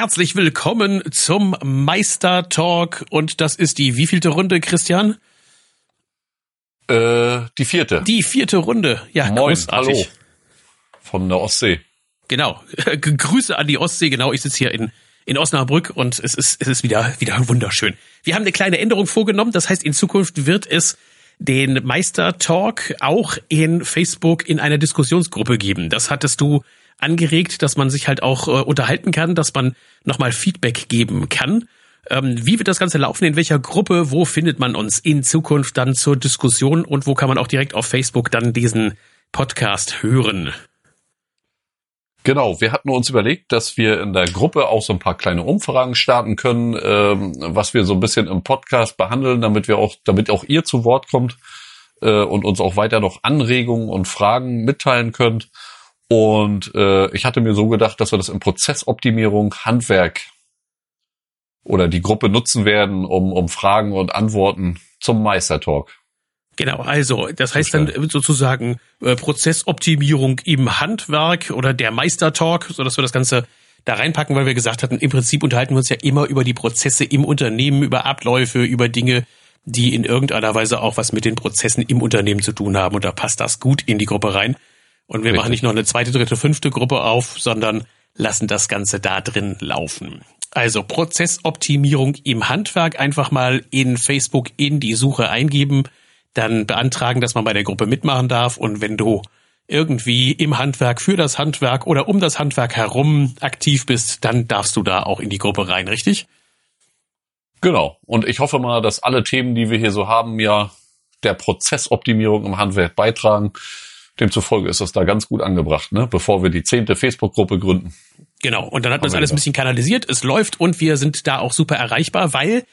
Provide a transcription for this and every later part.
herzlich willkommen zum Meister Talk. Und das ist die wievielte Runde, Christian? Äh, die vierte. Die vierte Runde. Ja, Moin, großartig. hallo. Von der Ostsee. Genau. Grüße an die Ostsee. Genau, ich sitze hier in, in Osnabrück und es ist, es ist wieder, wieder wunderschön. Wir haben eine kleine Änderung vorgenommen. Das heißt, in Zukunft wird es den Meister Talk auch in Facebook in einer Diskussionsgruppe geben. Das hattest du angeregt, dass man sich halt auch äh, unterhalten kann, dass man nochmal Feedback geben kann. Ähm, wie wird das Ganze laufen? In welcher Gruppe? Wo findet man uns in Zukunft dann zur Diskussion? Und wo kann man auch direkt auf Facebook dann diesen Podcast hören? Genau, wir hatten uns überlegt, dass wir in der Gruppe auch so ein paar kleine Umfragen starten können, ähm, was wir so ein bisschen im Podcast behandeln, damit wir auch, damit auch ihr zu Wort kommt äh, und uns auch weiter noch Anregungen und Fragen mitteilen könnt. Und äh, ich hatte mir so gedacht, dass wir das in Prozessoptimierung, Handwerk oder die Gruppe nutzen werden, um, um Fragen und Antworten zum Meistertalk. Genau, also das heißt dann sozusagen äh, Prozessoptimierung im Handwerk oder der Meistertalk, so dass wir das Ganze da reinpacken, weil wir gesagt hatten, im Prinzip unterhalten wir uns ja immer über die Prozesse im Unternehmen, über Abläufe, über Dinge, die in irgendeiner Weise auch was mit den Prozessen im Unternehmen zu tun haben. Und da passt das gut in die Gruppe rein. Und wir Richtig. machen nicht noch eine zweite, dritte, fünfte Gruppe auf, sondern lassen das Ganze da drin laufen. Also Prozessoptimierung im Handwerk einfach mal in Facebook in die Suche eingeben, dann beantragen, dass man bei der Gruppe mitmachen darf und wenn du irgendwie im Handwerk, für das Handwerk oder um das Handwerk herum aktiv bist, dann darfst du da auch in die Gruppe rein, richtig? Genau. Und ich hoffe mal, dass alle Themen, die wir hier so haben, ja der Prozessoptimierung im Handwerk beitragen. Demzufolge ist das da ganz gut angebracht, ne? bevor wir die zehnte Facebook-Gruppe gründen. Genau, und dann hat man das alles ein bisschen kanalisiert, es läuft und wir sind da auch super erreichbar, weil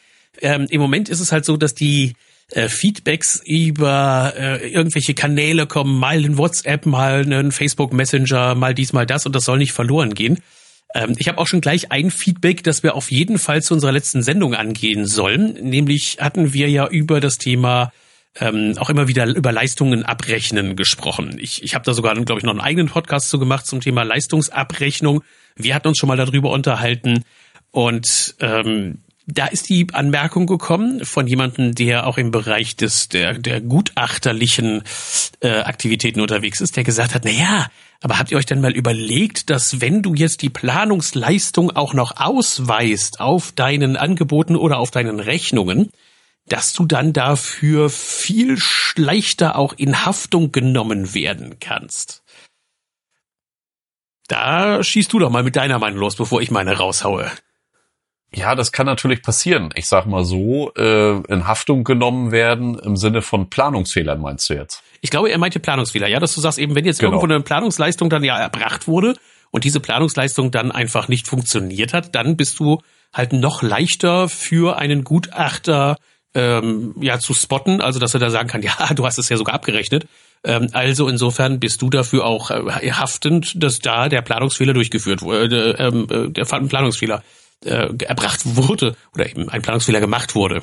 ähm, im Moment ist es halt so, dass die äh, Feedbacks über äh, irgendwelche Kanäle kommen, mal in WhatsApp, mal einen Facebook Messenger, mal dies, mal das und das soll nicht verloren gehen. Ähm, ich habe auch schon gleich ein Feedback, das wir auf jeden Fall zu unserer letzten Sendung angehen sollen. Nämlich hatten wir ja über das Thema ähm, auch immer wieder über Leistungen abrechnen gesprochen. Ich, ich habe da sogar, glaube ich, noch einen eigenen Podcast zu gemacht zum Thema Leistungsabrechnung. Wir hatten uns schon mal darüber unterhalten und ähm, da ist die Anmerkung gekommen von jemandem, der auch im Bereich des der, der gutachterlichen äh, Aktivitäten unterwegs ist, der gesagt hat, na ja, aber habt ihr euch denn mal überlegt, dass wenn du jetzt die Planungsleistung auch noch ausweist auf deinen Angeboten oder auf deinen Rechnungen, dass du dann dafür viel leichter auch in Haftung genommen werden kannst. Da schießt du doch mal mit deiner Meinung los, bevor ich meine raushaue. Ja, das kann natürlich passieren. Ich sag mal so, äh, in Haftung genommen werden im Sinne von Planungsfehlern, meinst du jetzt? Ich glaube, er meinte Planungsfehler, ja, dass du sagst eben, wenn jetzt genau. irgendwo eine Planungsleistung dann ja erbracht wurde und diese Planungsleistung dann einfach nicht funktioniert hat, dann bist du halt noch leichter für einen Gutachter ähm, ja zu spotten, also dass er da sagen kann, ja, du hast es ja sogar abgerechnet. Ähm, also insofern bist du dafür auch äh, haftend, dass da der Planungsfehler durchgeführt wurde, äh, ähm, äh, der Planungsfehler äh, erbracht wurde oder eben ein Planungsfehler gemacht wurde.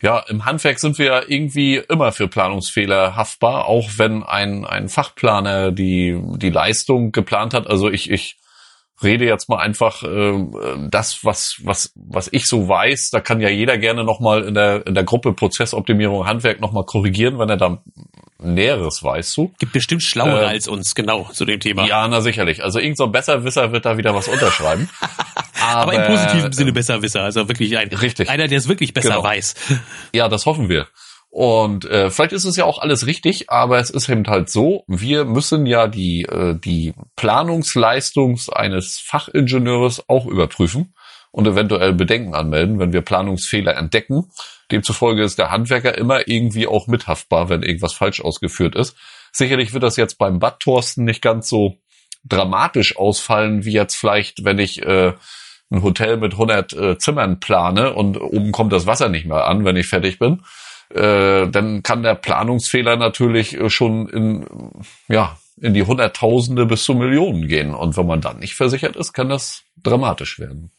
Ja, im Handwerk sind wir ja irgendwie immer für Planungsfehler haftbar, auch wenn ein, ein Fachplaner die, die Leistung geplant hat. Also ich, ich rede jetzt mal einfach äh, das, was, was, was ich so weiß. Da kann ja jeder gerne nochmal in der, in der Gruppe Prozessoptimierung Handwerk nochmal korrigieren, wenn er da Näheres weiß du. Gibt bestimmt schlauere äh, als uns, genau, zu dem Thema. Ja, na sicherlich. Also irgend so ein Besserwisser wird da wieder was unterschreiben. Aber, Aber, im positiven Sinne Besserwisser. Also wirklich ein, richtig. einer, der es wirklich besser genau. weiß. Ja, das hoffen wir. Und äh, vielleicht ist es ja auch alles richtig, aber es ist eben halt so, wir müssen ja die, äh, die Planungsleistung eines Fachingenieurs auch überprüfen und eventuell Bedenken anmelden, wenn wir Planungsfehler entdecken. Demzufolge ist der Handwerker immer irgendwie auch mithaftbar, wenn irgendwas falsch ausgeführt ist. Sicherlich wird das jetzt beim Bad Thorsten nicht ganz so dramatisch ausfallen, wie jetzt vielleicht, wenn ich äh, ein Hotel mit 100 äh, Zimmern plane und oben kommt das Wasser nicht mehr an, wenn ich fertig bin äh, dann kann der Planungsfehler natürlich äh, schon in, ja, in die Hunderttausende bis zu Millionen gehen. Und wenn man dann nicht versichert ist, kann das dramatisch werden.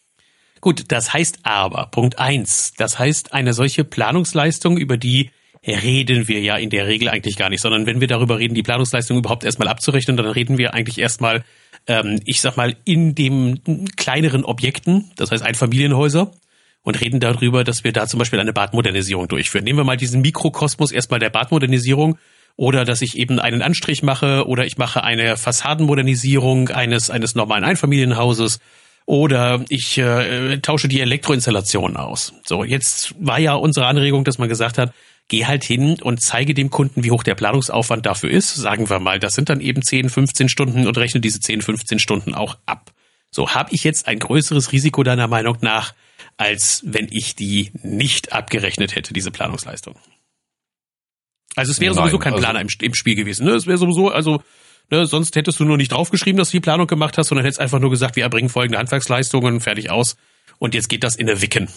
Gut, das heißt aber, Punkt eins, das heißt, eine solche Planungsleistung, über die reden wir ja in der Regel eigentlich gar nicht, sondern wenn wir darüber reden, die Planungsleistung überhaupt erstmal abzurechnen, dann reden wir eigentlich erstmal, ähm, ich sag mal, in dem kleineren Objekten, das heißt Einfamilienhäuser, und reden darüber, dass wir da zum Beispiel eine Badmodernisierung durchführen. Nehmen wir mal diesen Mikrokosmos erstmal der Badmodernisierung oder dass ich eben einen Anstrich mache oder ich mache eine Fassadenmodernisierung eines, eines normalen Einfamilienhauses oder ich äh, tausche die Elektroinstallation aus. So, jetzt war ja unsere Anregung, dass man gesagt hat, geh halt hin und zeige dem Kunden, wie hoch der Planungsaufwand dafür ist. Sagen wir mal, das sind dann eben 10, 15 Stunden und rechne diese 10, 15 Stunden auch ab. So, habe ich jetzt ein größeres Risiko deiner Meinung nach, als wenn ich die nicht abgerechnet hätte, diese Planungsleistung? Also es wäre Nein, sowieso kein also Planer im, im, Spiel gewesen. Ne? Es wäre sowieso, also ne, sonst hättest du nur nicht draufgeschrieben, dass du die Planung gemacht hast, sondern hättest einfach nur gesagt, wir erbringen folgende Handwerksleistungen, fertig aus. Und jetzt geht das in der Wicken.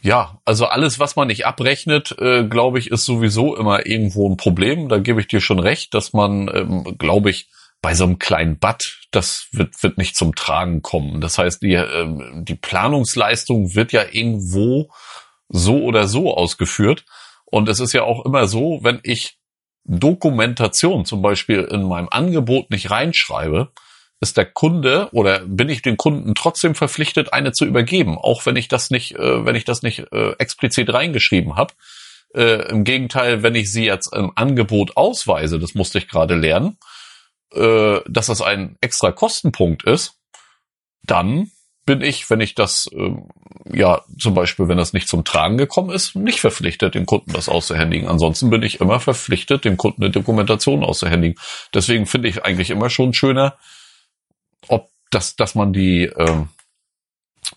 Ja, also alles, was man nicht abrechnet, äh, glaube ich, ist sowieso immer irgendwo ein Problem. Da gebe ich dir schon recht, dass man, ähm, glaube ich, bei so einem kleinen Bad, das wird, wird nicht zum Tragen kommen. Das heißt, die, ähm, die Planungsleistung wird ja irgendwo so oder so ausgeführt. Und es ist ja auch immer so, wenn ich Dokumentation zum Beispiel in meinem Angebot nicht reinschreibe, ist der Kunde oder bin ich den Kunden trotzdem verpflichtet, eine zu übergeben, auch wenn ich das nicht, äh, wenn ich das nicht äh, explizit reingeschrieben habe. Äh, Im Gegenteil, wenn ich sie jetzt im Angebot ausweise, das musste ich gerade lernen, äh, dass das ein extra Kostenpunkt ist, dann bin ich, wenn ich das, äh, ja, zum Beispiel, wenn das nicht zum Tragen gekommen ist, nicht verpflichtet, dem Kunden das auszuhändigen. Ansonsten bin ich immer verpflichtet, dem Kunden eine Dokumentation auszuhändigen. Deswegen finde ich eigentlich immer schon schöner, ob das, dass man die, äh,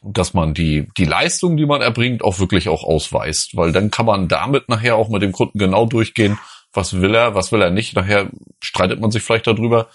dass man die, die Leistung, die man erbringt, auch wirklich auch ausweist. Weil dann kann man damit nachher auch mit dem Kunden genau durchgehen, was will er, was will er nicht. Nachher streitet man sich vielleicht darüber,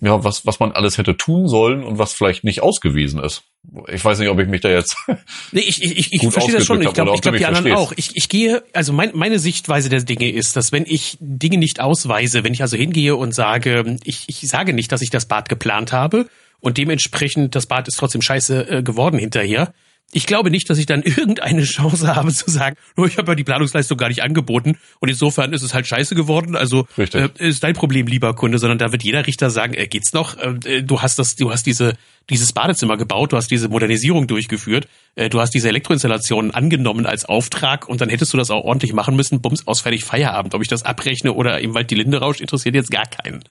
ja, was, was man alles hätte tun sollen und was vielleicht nicht ausgewiesen ist. Ich weiß nicht, ob ich mich da jetzt. Nee, ich, ich, ich verstehe das schon. Ich glaube, ich glaub, die anderen verstehst. auch. Ich, ich gehe, also mein, meine Sichtweise der Dinge ist, dass wenn ich Dinge nicht ausweise, wenn ich also hingehe und sage, ich, ich sage nicht, dass ich das Bad geplant habe und dementsprechend das Bad ist trotzdem scheiße äh, geworden hinterher, ich glaube nicht, dass ich dann irgendeine Chance habe zu sagen, nur ich habe ja die Planungsleistung gar nicht angeboten und insofern ist es halt scheiße geworden. Also äh, ist dein Problem, lieber Kunde, sondern da wird jeder Richter sagen, äh, geht's noch? Äh, du hast das, du hast diese dieses Badezimmer gebaut, du hast diese Modernisierung durchgeführt, äh, du hast diese Elektroinstallation angenommen als Auftrag und dann hättest du das auch ordentlich machen müssen. Bums aus fertig Feierabend. Ob ich das abrechne oder im Wald die Linde rauscht, interessiert jetzt gar keinen.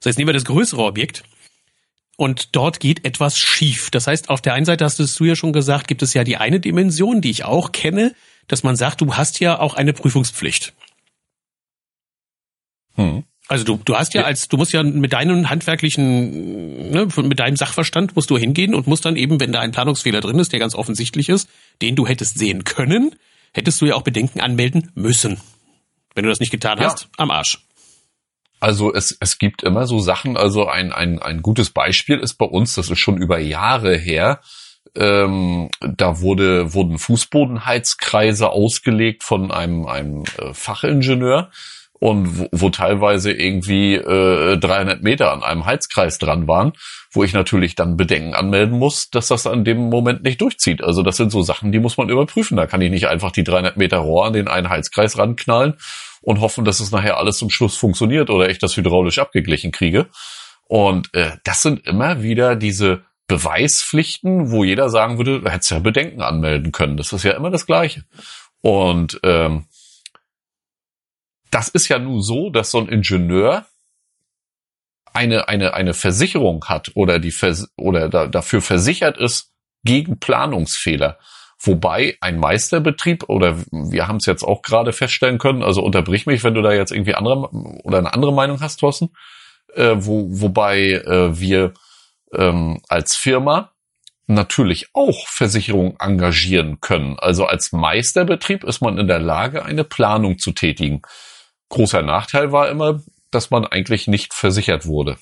Das heißt, nehmen wir das größere Objekt und dort geht etwas schief. Das heißt, auf der einen Seite hast du ja schon gesagt, gibt es ja die eine Dimension, die ich auch kenne, dass man sagt, du hast ja auch eine Prüfungspflicht. Hm. Also du, du hast ja als, du musst ja mit deinem handwerklichen, ne, mit deinem Sachverstand musst du hingehen und musst dann eben, wenn da ein Planungsfehler drin ist, der ganz offensichtlich ist, den du hättest sehen können, hättest du ja auch Bedenken anmelden müssen. Wenn du das nicht getan ja. hast, am Arsch. Also es, es gibt immer so Sachen, also ein, ein, ein gutes Beispiel ist bei uns, das ist schon über Jahre her, ähm, da wurde, wurden Fußbodenheizkreise ausgelegt von einem, einem äh, Fachingenieur und wo, wo teilweise irgendwie äh, 300 Meter an einem Heizkreis dran waren, wo ich natürlich dann Bedenken anmelden muss, dass das an dem Moment nicht durchzieht. Also das sind so Sachen, die muss man überprüfen. Da kann ich nicht einfach die 300 Meter Rohr an den einen Heizkreis ranknallen und hoffen, dass es nachher alles zum Schluss funktioniert oder ich das hydraulisch abgeglichen kriege. Und äh, das sind immer wieder diese Beweispflichten, wo jeder sagen würde, du hättest ja Bedenken anmelden können. Das ist ja immer das Gleiche. Und ähm, das ist ja nun so, dass so ein Ingenieur eine, eine, eine Versicherung hat oder die Vers oder da, dafür versichert ist gegen Planungsfehler. Wobei ein Meisterbetrieb, oder wir haben es jetzt auch gerade feststellen können, also unterbrich mich, wenn du da jetzt irgendwie andere oder eine andere Meinung hast, Thorsten, äh, wo, wobei äh, wir ähm, als Firma natürlich auch Versicherungen engagieren können. Also als Meisterbetrieb ist man in der Lage, eine Planung zu tätigen. Großer Nachteil war immer, dass man eigentlich nicht versichert wurde.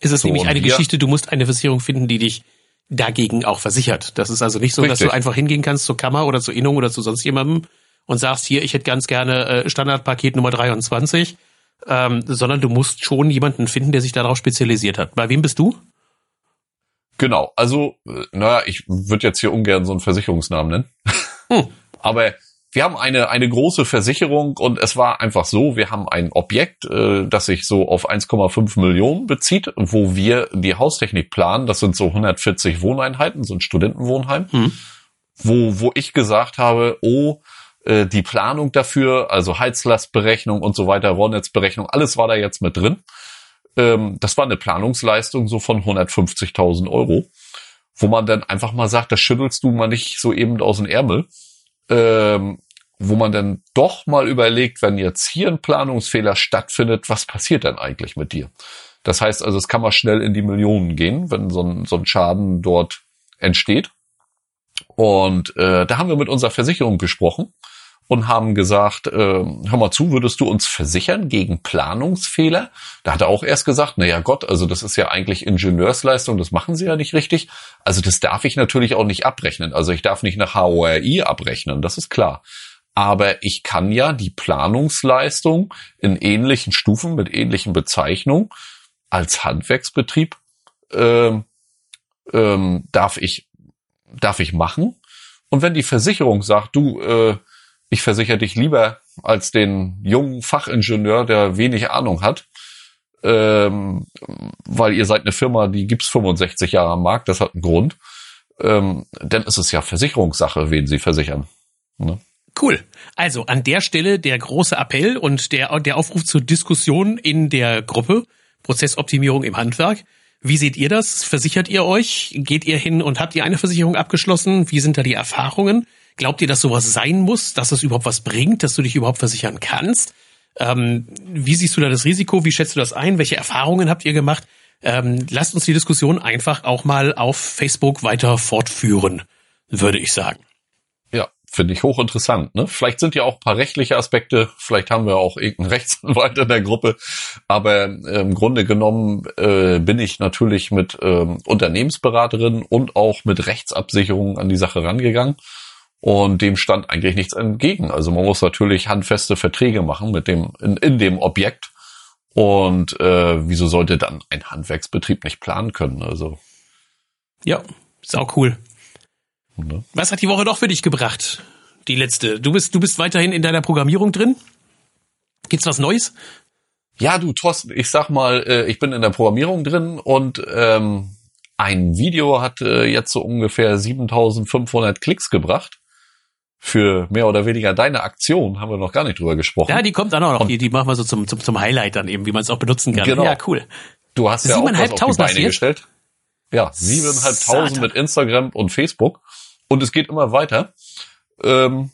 Ist es so, nämlich eine Geschichte, du musst eine Versicherung finden, die dich dagegen auch versichert. Das ist also nicht so, Richtig. dass du einfach hingehen kannst zur Kammer oder zur Innung oder zu sonst jemandem und sagst, hier, ich hätte ganz gerne äh, Standardpaket Nummer 23, ähm, sondern du musst schon jemanden finden, der sich darauf spezialisiert hat. Bei wem bist du? Genau, also, äh, naja, ich würde jetzt hier ungern so einen Versicherungsnamen nennen. Hm. Aber wir haben eine, eine große Versicherung und es war einfach so, wir haben ein Objekt, äh, das sich so auf 1,5 Millionen bezieht, wo wir die Haustechnik planen. Das sind so 140 Wohneinheiten, so ein Studentenwohnheim, hm. wo, wo ich gesagt habe, oh, äh, die Planung dafür, also Heizlastberechnung und so weiter, Rohrnetzberechnung, alles war da jetzt mit drin. Ähm, das war eine Planungsleistung so von 150.000 Euro, wo man dann einfach mal sagt, das schüttelst du mal nicht so eben aus dem Ärmel. Ähm, wo man dann doch mal überlegt, wenn jetzt hier ein Planungsfehler stattfindet, was passiert denn eigentlich mit dir? Das heißt also, es kann mal schnell in die Millionen gehen, wenn so ein, so ein Schaden dort entsteht. Und äh, da haben wir mit unserer Versicherung gesprochen und haben gesagt, äh, hör mal zu, würdest du uns versichern gegen Planungsfehler? Da hat er auch erst gesagt, na ja Gott, also das ist ja eigentlich Ingenieursleistung, das machen sie ja nicht richtig. Also das darf ich natürlich auch nicht abrechnen. Also ich darf nicht nach HORI abrechnen, das ist klar. Aber ich kann ja die Planungsleistung in ähnlichen Stufen mit ähnlichen Bezeichnungen als Handwerksbetrieb ähm, ähm, darf ich darf ich machen. Und wenn die Versicherung sagt, du, äh, ich versichere dich lieber als den jungen Fachingenieur, der wenig Ahnung hat, ähm, weil ihr seid eine Firma, die gibt's 65 Jahre am Markt, das hat einen Grund, ähm, ist es ja Versicherungssache, wen sie versichern. Ne? Cool. Also an der Stelle der große Appell und der, der Aufruf zur Diskussion in der Gruppe Prozessoptimierung im Handwerk. Wie seht ihr das? Versichert ihr euch? Geht ihr hin und habt ihr eine Versicherung abgeschlossen? Wie sind da die Erfahrungen? Glaubt ihr, dass sowas sein muss, dass es überhaupt was bringt, dass du dich überhaupt versichern kannst? Ähm, wie siehst du da das Risiko? Wie schätzt du das ein? Welche Erfahrungen habt ihr gemacht? Ähm, lasst uns die Diskussion einfach auch mal auf Facebook weiter fortführen, würde ich sagen. Ja, finde ich hochinteressant. Ne? Vielleicht sind ja auch ein paar rechtliche Aspekte, vielleicht haben wir auch irgendeinen Rechtsanwalt in der Gruppe, aber äh, im Grunde genommen äh, bin ich natürlich mit ähm, Unternehmensberaterinnen und auch mit Rechtsabsicherungen an die Sache rangegangen und dem stand eigentlich nichts entgegen. Also man muss natürlich handfeste Verträge machen mit dem in, in dem Objekt. Und äh, wieso sollte dann ein Handwerksbetrieb nicht planen können? Also ja, ist auch cool. Ne? Was hat die Woche doch für dich gebracht? Die letzte. Du bist du bist weiterhin in deiner Programmierung drin. Gibt's was Neues? Ja, du Thorsten, ich sag mal, äh, ich bin in der Programmierung drin und ähm, ein Video hat äh, jetzt so ungefähr 7500 Klicks gebracht für mehr oder weniger deine Aktion, haben wir noch gar nicht drüber gesprochen. Ja, die kommt dann auch noch. Die, die machen wir so zum, zum, zum Highlight dann eben, wie man es auch benutzen kann. Genau. Ja, cool. Du hast ja auch was auf die Beine gestellt. Ja, siebeneinhalbtausend mit Instagram und Facebook. Und es geht immer weiter. Ähm,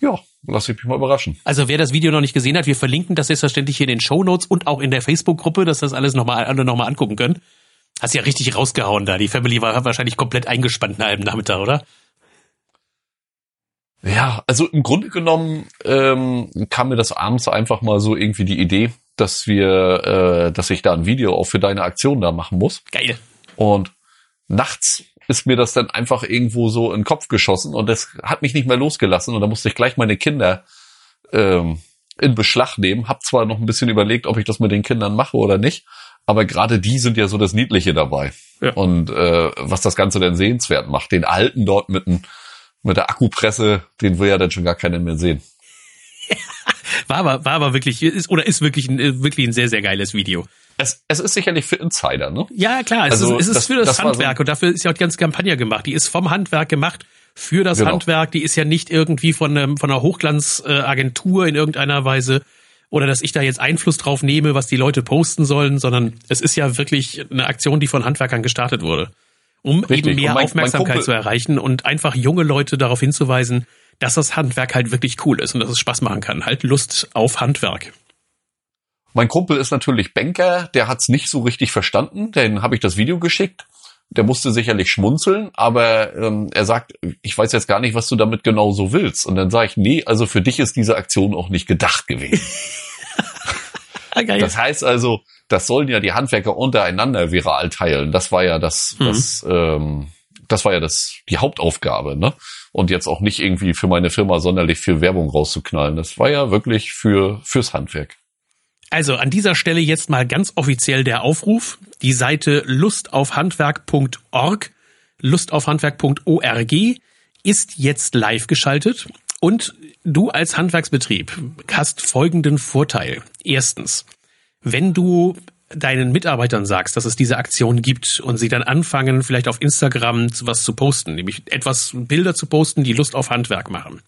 ja, lass ich mich mal überraschen. Also wer das Video noch nicht gesehen hat, wir verlinken das selbstverständlich hier in den Show Notes und auch in der Facebook-Gruppe, dass das alles nochmal alle nochmal angucken können. Hast ja richtig rausgehauen da. Die Family war wahrscheinlich komplett eingespannt nach einem Nachmittag, oder? Ja, also im Grunde genommen ähm, kam mir das abends einfach mal so irgendwie die Idee, dass wir, äh, dass ich da ein Video auch für deine Aktion da machen muss. Geil. Und nachts ist mir das dann einfach irgendwo so in den Kopf geschossen und das hat mich nicht mehr losgelassen und da musste ich gleich meine Kinder ähm, in Beschlag nehmen. Hab zwar noch ein bisschen überlegt, ob ich das mit den Kindern mache oder nicht, aber gerade die sind ja so das Niedliche dabei. Ja. Und äh, was das Ganze denn sehenswert macht, den Alten dort mit einem mit der Akkupresse, den will ja dann schon gar keiner mehr sehen. war aber, war aber wirklich, ist, oder ist wirklich ein, wirklich ein sehr, sehr geiles Video. Es, es ist sicherlich für Insider, ne? Ja, klar, es also, ist, es ist das, für das, das Handwerk so und dafür ist ja auch die ganze Kampagne gemacht. Die ist vom Handwerk gemacht für das genau. Handwerk. Die ist ja nicht irgendwie von, einem, von einer Hochglanzagentur in irgendeiner Weise oder dass ich da jetzt Einfluss drauf nehme, was die Leute posten sollen, sondern es ist ja wirklich eine Aktion, die von Handwerkern gestartet wurde um Richtig. eben mehr mein, Aufmerksamkeit mein zu erreichen und einfach junge Leute darauf hinzuweisen, dass das Handwerk halt wirklich cool ist und dass es Spaß machen kann. Halt Lust auf Handwerk. Mein Kumpel ist natürlich Banker, der hat's nicht so richtig verstanden, den habe ich das Video geschickt. Der musste sicherlich schmunzeln, aber ähm, er sagt, ich weiß jetzt gar nicht, was du damit genau so willst. Und dann sage ich, nee, also für dich ist diese Aktion auch nicht gedacht gewesen. das heißt also, das sollen ja die Handwerker untereinander viral teilen. Das war ja das, mhm. das, ähm, das war ja das, die Hauptaufgabe, ne? Und jetzt auch nicht irgendwie für meine Firma sonderlich viel Werbung rauszuknallen. Das war ja wirklich für, fürs Handwerk. Also an dieser Stelle jetzt mal ganz offiziell der Aufruf. Die Seite lustaufhandwerk.org, lustaufhandwerk.org ist jetzt live geschaltet. Und du als Handwerksbetrieb hast folgenden Vorteil. Erstens, wenn du deinen Mitarbeitern sagst, dass es diese Aktion gibt und sie dann anfangen, vielleicht auf Instagram was zu posten, nämlich etwas Bilder zu posten, die Lust auf Handwerk machen,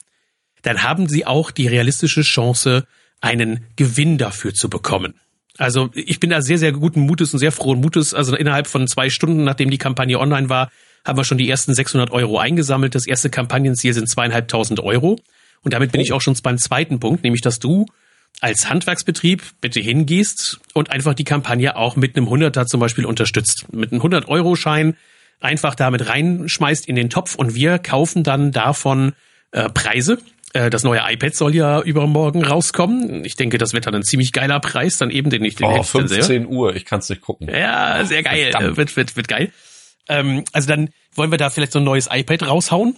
dann haben sie auch die realistische Chance, einen Gewinn dafür zu bekommen. Also ich bin da sehr, sehr guten Mutes und sehr frohen Mutes. Also innerhalb von zwei Stunden, nachdem die Kampagne online war, haben wir schon die ersten 600 Euro eingesammelt. Das erste Kampagnenziel sind zweieinhalbtausend Euro. Und damit bin oh. ich auch schon beim zweiten Punkt, nämlich dass du als Handwerksbetrieb bitte hingehst und einfach die Kampagne auch mit einem Hunderter zum Beispiel unterstützt. Mit einem 100-Euro-Schein einfach damit reinschmeißt in den Topf und wir kaufen dann davon äh, Preise. Äh, das neue iPad soll ja übermorgen rauskommen. Ich denke, das wird dann ein ziemlich geiler Preis, dann eben den ich den Oh, 15 Uhr, ich kann es nicht gucken. Ja, sehr geil. Verdammt. Wird, wird, wird geil. Ähm, also dann wollen wir da vielleicht so ein neues iPad raushauen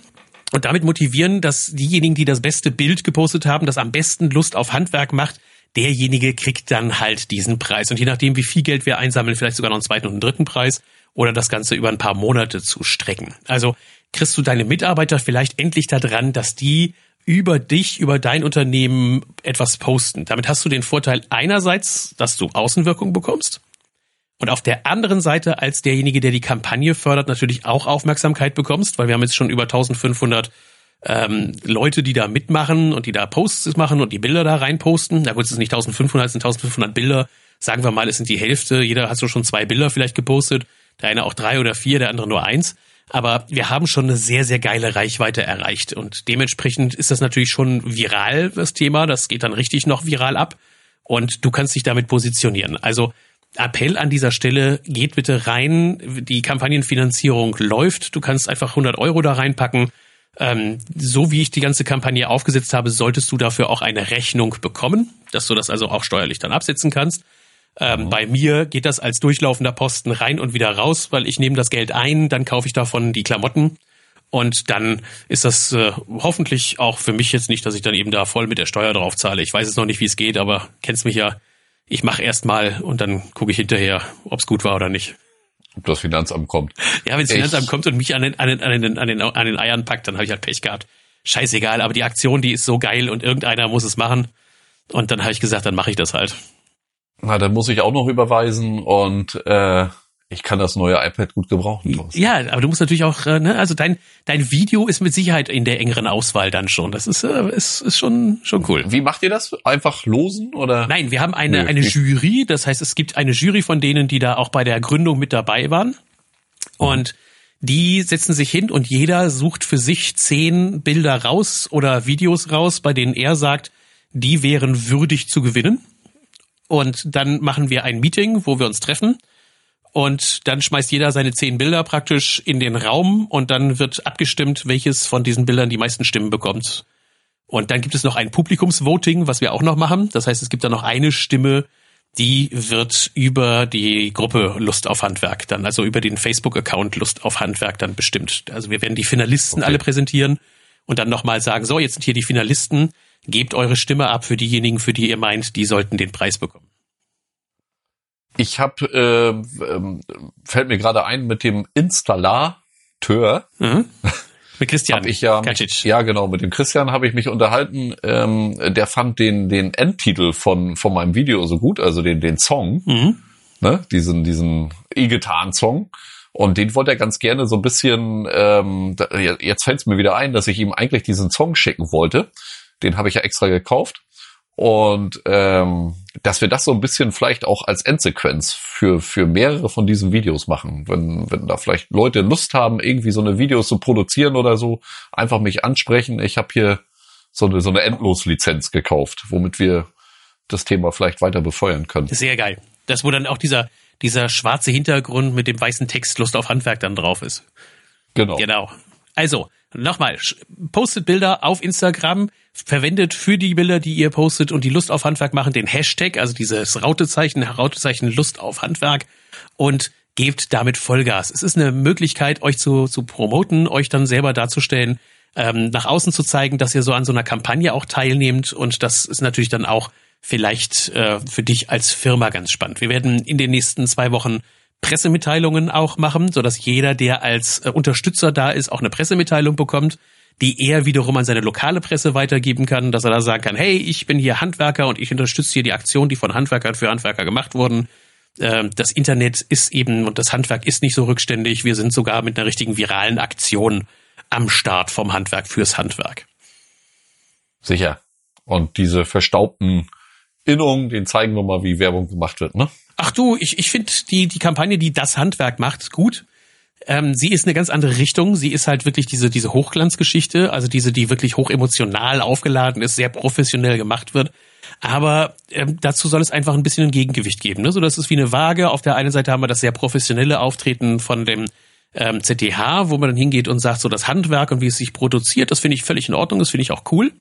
und damit motivieren, dass diejenigen, die das beste Bild gepostet haben, das am besten Lust auf Handwerk macht, derjenige kriegt dann halt diesen Preis. Und je nachdem, wie viel Geld wir einsammeln, vielleicht sogar noch einen zweiten und einen dritten Preis oder das Ganze über ein paar Monate zu strecken. Also kriegst du deine Mitarbeiter vielleicht endlich daran, dass die über dich, über dein Unternehmen etwas posten. Damit hast du den Vorteil einerseits, dass du Außenwirkung bekommst und auf der anderen Seite als derjenige, der die Kampagne fördert, natürlich auch Aufmerksamkeit bekommst, weil wir haben jetzt schon über 1500 ähm, Leute, die da mitmachen und die da Posts machen und die Bilder da reinposten. Da gut, es ist nicht 1500, es sind 1500 Bilder. Sagen wir mal, es sind die Hälfte. Jeder hat so schon zwei Bilder vielleicht gepostet. Der eine auch drei oder vier, der andere nur eins. Aber wir haben schon eine sehr, sehr geile Reichweite erreicht. Und dementsprechend ist das natürlich schon viral, das Thema. Das geht dann richtig noch viral ab. Und du kannst dich damit positionieren. Also Appell an dieser Stelle, geht bitte rein. Die Kampagnenfinanzierung läuft. Du kannst einfach 100 Euro da reinpacken. Ähm, so wie ich die ganze Kampagne aufgesetzt habe, solltest du dafür auch eine Rechnung bekommen, dass du das also auch steuerlich dann absetzen kannst. Ähm, mhm. Bei mir geht das als durchlaufender Posten rein und wieder raus, weil ich nehme das Geld ein, dann kaufe ich davon die Klamotten und dann ist das äh, hoffentlich auch für mich jetzt nicht, dass ich dann eben da voll mit der Steuer drauf zahle. Ich weiß jetzt noch nicht, wie es geht, aber kennst mich ja ich mache erst mal und dann gucke ich hinterher, ob es gut war oder nicht. Ob das Finanzamt kommt. Ja, wenn das Finanzamt kommt und mich an den, an den, an den, an den, an den Eiern packt, dann habe ich halt Pech gehabt. Scheißegal, aber die Aktion, die ist so geil und irgendeiner muss es machen. Und dann habe ich gesagt, dann mache ich das halt. Na, dann muss ich auch noch überweisen und äh, ich kann das neue iPad gut gebrauchen. Thorsten. Ja, aber du musst natürlich auch, äh, ne, also dein dein Video ist mit Sicherheit in der engeren Auswahl dann schon. Das ist äh, ist, ist schon schon cool. Wie macht ihr das? Einfach losen oder? Nein, wir haben eine Nö. eine Jury. Das heißt, es gibt eine Jury von denen, die da auch bei der Gründung mit dabei waren. Und die setzen sich hin und jeder sucht für sich zehn Bilder raus oder Videos raus, bei denen er sagt, die wären würdig zu gewinnen. Und dann machen wir ein Meeting, wo wir uns treffen und dann schmeißt jeder seine zehn Bilder praktisch in den Raum und dann wird abgestimmt, welches von diesen Bildern die meisten Stimmen bekommt. Und dann gibt es noch ein Publikumsvoting, was wir auch noch machen. Das heißt, es gibt da noch eine Stimme, die wird über die Gruppe Lust auf Handwerk dann, also über den Facebook-Account Lust auf Handwerk dann bestimmt. Also wir werden die Finalisten okay. alle präsentieren und dann nochmal sagen, so, jetzt sind hier die Finalisten, gebt eure Stimme ab für diejenigen, für die ihr meint, die sollten den Preis bekommen. Ich habe, äh, äh, fällt mir gerade ein, mit dem Installateur. Mhm. Mit Christian hab ich ja, Kacic. ja genau, mit dem Christian habe ich mich unterhalten. Ähm, der fand den den Endtitel von von meinem Video so gut, also den den Song, mhm. ne, diesen diesen E-Gitarren-Song. Und den wollte er ganz gerne so ein bisschen. Ähm, jetzt fällt es mir wieder ein, dass ich ihm eigentlich diesen Song schicken wollte. Den habe ich ja extra gekauft. Und ähm, dass wir das so ein bisschen vielleicht auch als Endsequenz für, für mehrere von diesen Videos machen. Wenn, wenn da vielleicht Leute Lust haben, irgendwie so eine Videos zu produzieren oder so, einfach mich ansprechen. Ich habe hier so eine, so eine Endloslizenz gekauft, womit wir das Thema vielleicht weiter befeuern können. Sehr geil. Das, wo dann auch dieser, dieser schwarze Hintergrund mit dem weißen Text Lust auf Handwerk dann drauf ist. Genau. Genau. Also, nochmal, postet Bilder auf Instagram, verwendet für die Bilder, die ihr postet und die Lust auf Handwerk machen, den Hashtag, also dieses Rautezeichen, Rautezeichen Lust auf Handwerk und gebt damit Vollgas. Es ist eine Möglichkeit, euch zu, zu promoten, euch dann selber darzustellen, ähm, nach außen zu zeigen, dass ihr so an so einer Kampagne auch teilnehmt und das ist natürlich dann auch vielleicht äh, für dich als Firma ganz spannend. Wir werden in den nächsten zwei Wochen Pressemitteilungen auch machen, so dass jeder, der als äh, Unterstützer da ist, auch eine Pressemitteilung bekommt. Die er wiederum an seine lokale Presse weitergeben kann, dass er da sagen kann, hey, ich bin hier Handwerker und ich unterstütze hier die Aktionen, die von Handwerkern für Handwerker gemacht wurden. Ähm, das Internet ist eben und das Handwerk ist nicht so rückständig. Wir sind sogar mit einer richtigen viralen Aktion am Start vom Handwerk fürs Handwerk. Sicher. Und diese verstaubten Innungen, den zeigen wir mal, wie Werbung gemacht wird, ne? Ach du, ich, ich finde die, die Kampagne, die das Handwerk macht, gut. Ähm, sie ist eine ganz andere Richtung. Sie ist halt wirklich diese, diese Hochglanzgeschichte, also diese, die wirklich hochemotional aufgeladen ist, sehr professionell gemacht wird. Aber ähm, dazu soll es einfach ein bisschen ein Gegengewicht geben. Ne? So, das ist wie eine Waage. Auf der einen Seite haben wir das sehr professionelle Auftreten von dem ähm, ZDH, wo man dann hingeht und sagt, so das Handwerk und wie es sich produziert, das finde ich völlig in Ordnung, das finde ich auch cool.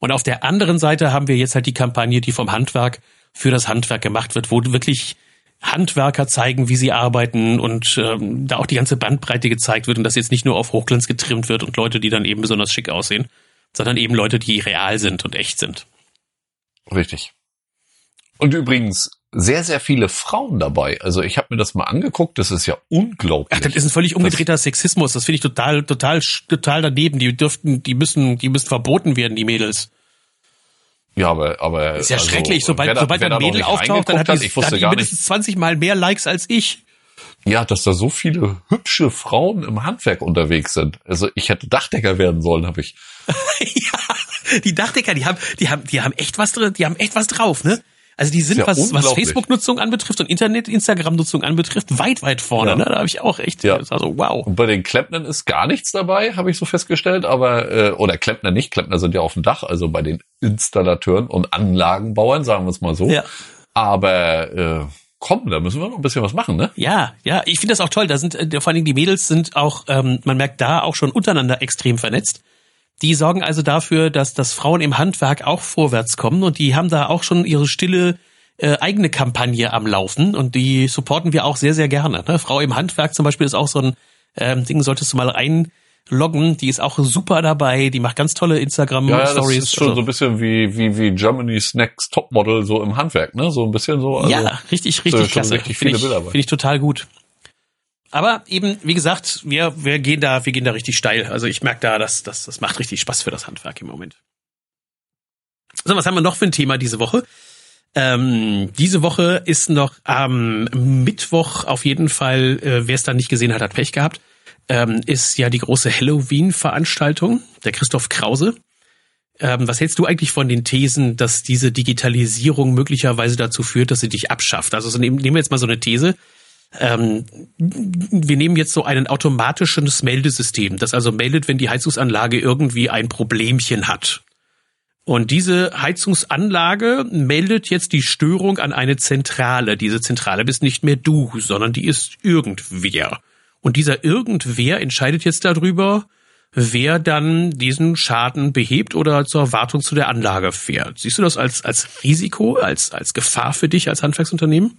Und auf der anderen Seite haben wir jetzt halt die Kampagne, die vom Handwerk für das Handwerk gemacht wird, wo wirklich Handwerker zeigen, wie sie arbeiten und ähm, da auch die ganze Bandbreite gezeigt wird und das jetzt nicht nur auf Hochglanz getrimmt wird und Leute, die dann eben besonders schick aussehen, sondern eben Leute, die real sind und echt sind. Richtig. Und übrigens sehr, sehr viele Frauen dabei. Also ich habe mir das mal angeguckt, das ist ja unglaublich. Ach, das ist ein völlig umgedrehter das Sexismus. Das finde ich total, total, total daneben. Die dürften, die müssen, die müssen verboten werden, die Mädels. Ja, aber, aber. Ist ja also, schrecklich. Sobald, da, sobald ein Mädel auftaucht, dann hat die, hat die mindestens 20 mal mehr Likes als ich. Ja, dass da so viele hübsche Frauen im Handwerk unterwegs sind. Also ich hätte Dachdecker werden sollen, habe ich. ja, die Dachdecker, die haben, die haben, die haben echt was drin, die haben echt was drauf, ne? Also die sind, ja was, was Facebook-Nutzung anbetrifft und Internet-Instagram-Nutzung anbetrifft, weit, weit vorne. Ja. Ne? Da habe ich auch echt, ja. also wow. Und bei den Klempnern ist gar nichts dabei, habe ich so festgestellt. Aber äh, oder Klempner nicht, Klempner sind ja auf dem Dach, also bei den Installateuren und Anlagenbauern, sagen wir es mal so. Ja. Aber äh, komm, da müssen wir noch ein bisschen was machen, ne? Ja, ja, ich finde das auch toll. Da sind äh, vor allen Dingen die Mädels sind auch, ähm, man merkt da auch schon untereinander extrem vernetzt. Die sorgen also dafür, dass, dass Frauen im Handwerk auch vorwärts kommen und die haben da auch schon ihre stille äh, eigene Kampagne am Laufen und die supporten wir auch sehr, sehr gerne. Ne? Frau im Handwerk zum Beispiel ist auch so ein ähm, Ding, solltest du mal einloggen. Die ist auch super dabei, die macht ganz tolle Instagram-Stories. Ja, das ist schon also. so ein bisschen wie, wie, wie Germany's Next Topmodel so im Handwerk, ne? So ein bisschen so. Also, ja, richtig, richtig klasse. Finde ich, find ich total gut. Aber eben, wie gesagt, wir, wir gehen da, wir gehen da richtig steil. Also ich merke da, dass, dass das macht richtig Spaß für das Handwerk im Moment. So, was haben wir noch für ein Thema diese Woche? Ähm, diese Woche ist noch am Mittwoch auf jeden Fall, äh, wer es da nicht gesehen hat, hat Pech gehabt, ähm, ist ja die große Halloween-Veranstaltung, der Christoph Krause. Ähm, was hältst du eigentlich von den Thesen, dass diese Digitalisierung möglicherweise dazu führt, dass sie dich abschafft? Also so nehmen, nehmen wir jetzt mal so eine These ähm, wir nehmen jetzt so ein automatisches Meldesystem, das also meldet, wenn die Heizungsanlage irgendwie ein Problemchen hat. Und diese Heizungsanlage meldet jetzt die Störung an eine Zentrale. Diese Zentrale bist nicht mehr du, sondern die ist irgendwer. Und dieser irgendwer entscheidet jetzt darüber, wer dann diesen Schaden behebt oder zur Wartung zu der Anlage fährt. Siehst du das als, als Risiko, als, als Gefahr für dich als Handwerksunternehmen?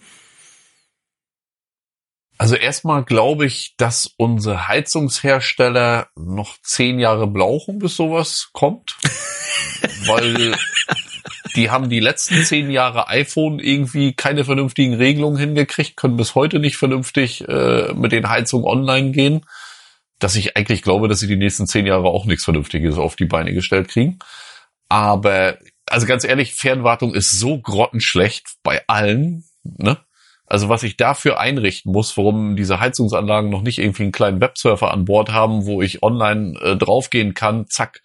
Also erstmal glaube ich, dass unsere Heizungshersteller noch zehn Jahre brauchen, bis sowas kommt. Weil die haben die letzten zehn Jahre iPhone irgendwie keine vernünftigen Regelungen hingekriegt, können bis heute nicht vernünftig äh, mit den Heizungen online gehen. Dass ich eigentlich glaube, dass sie die nächsten zehn Jahre auch nichts Vernünftiges auf die Beine gestellt kriegen. Aber, also ganz ehrlich, Fernwartung ist so grottenschlecht bei allen, ne? Also was ich dafür einrichten muss, warum diese Heizungsanlagen noch nicht irgendwie einen kleinen Websurfer an Bord haben, wo ich online äh, draufgehen kann, zack.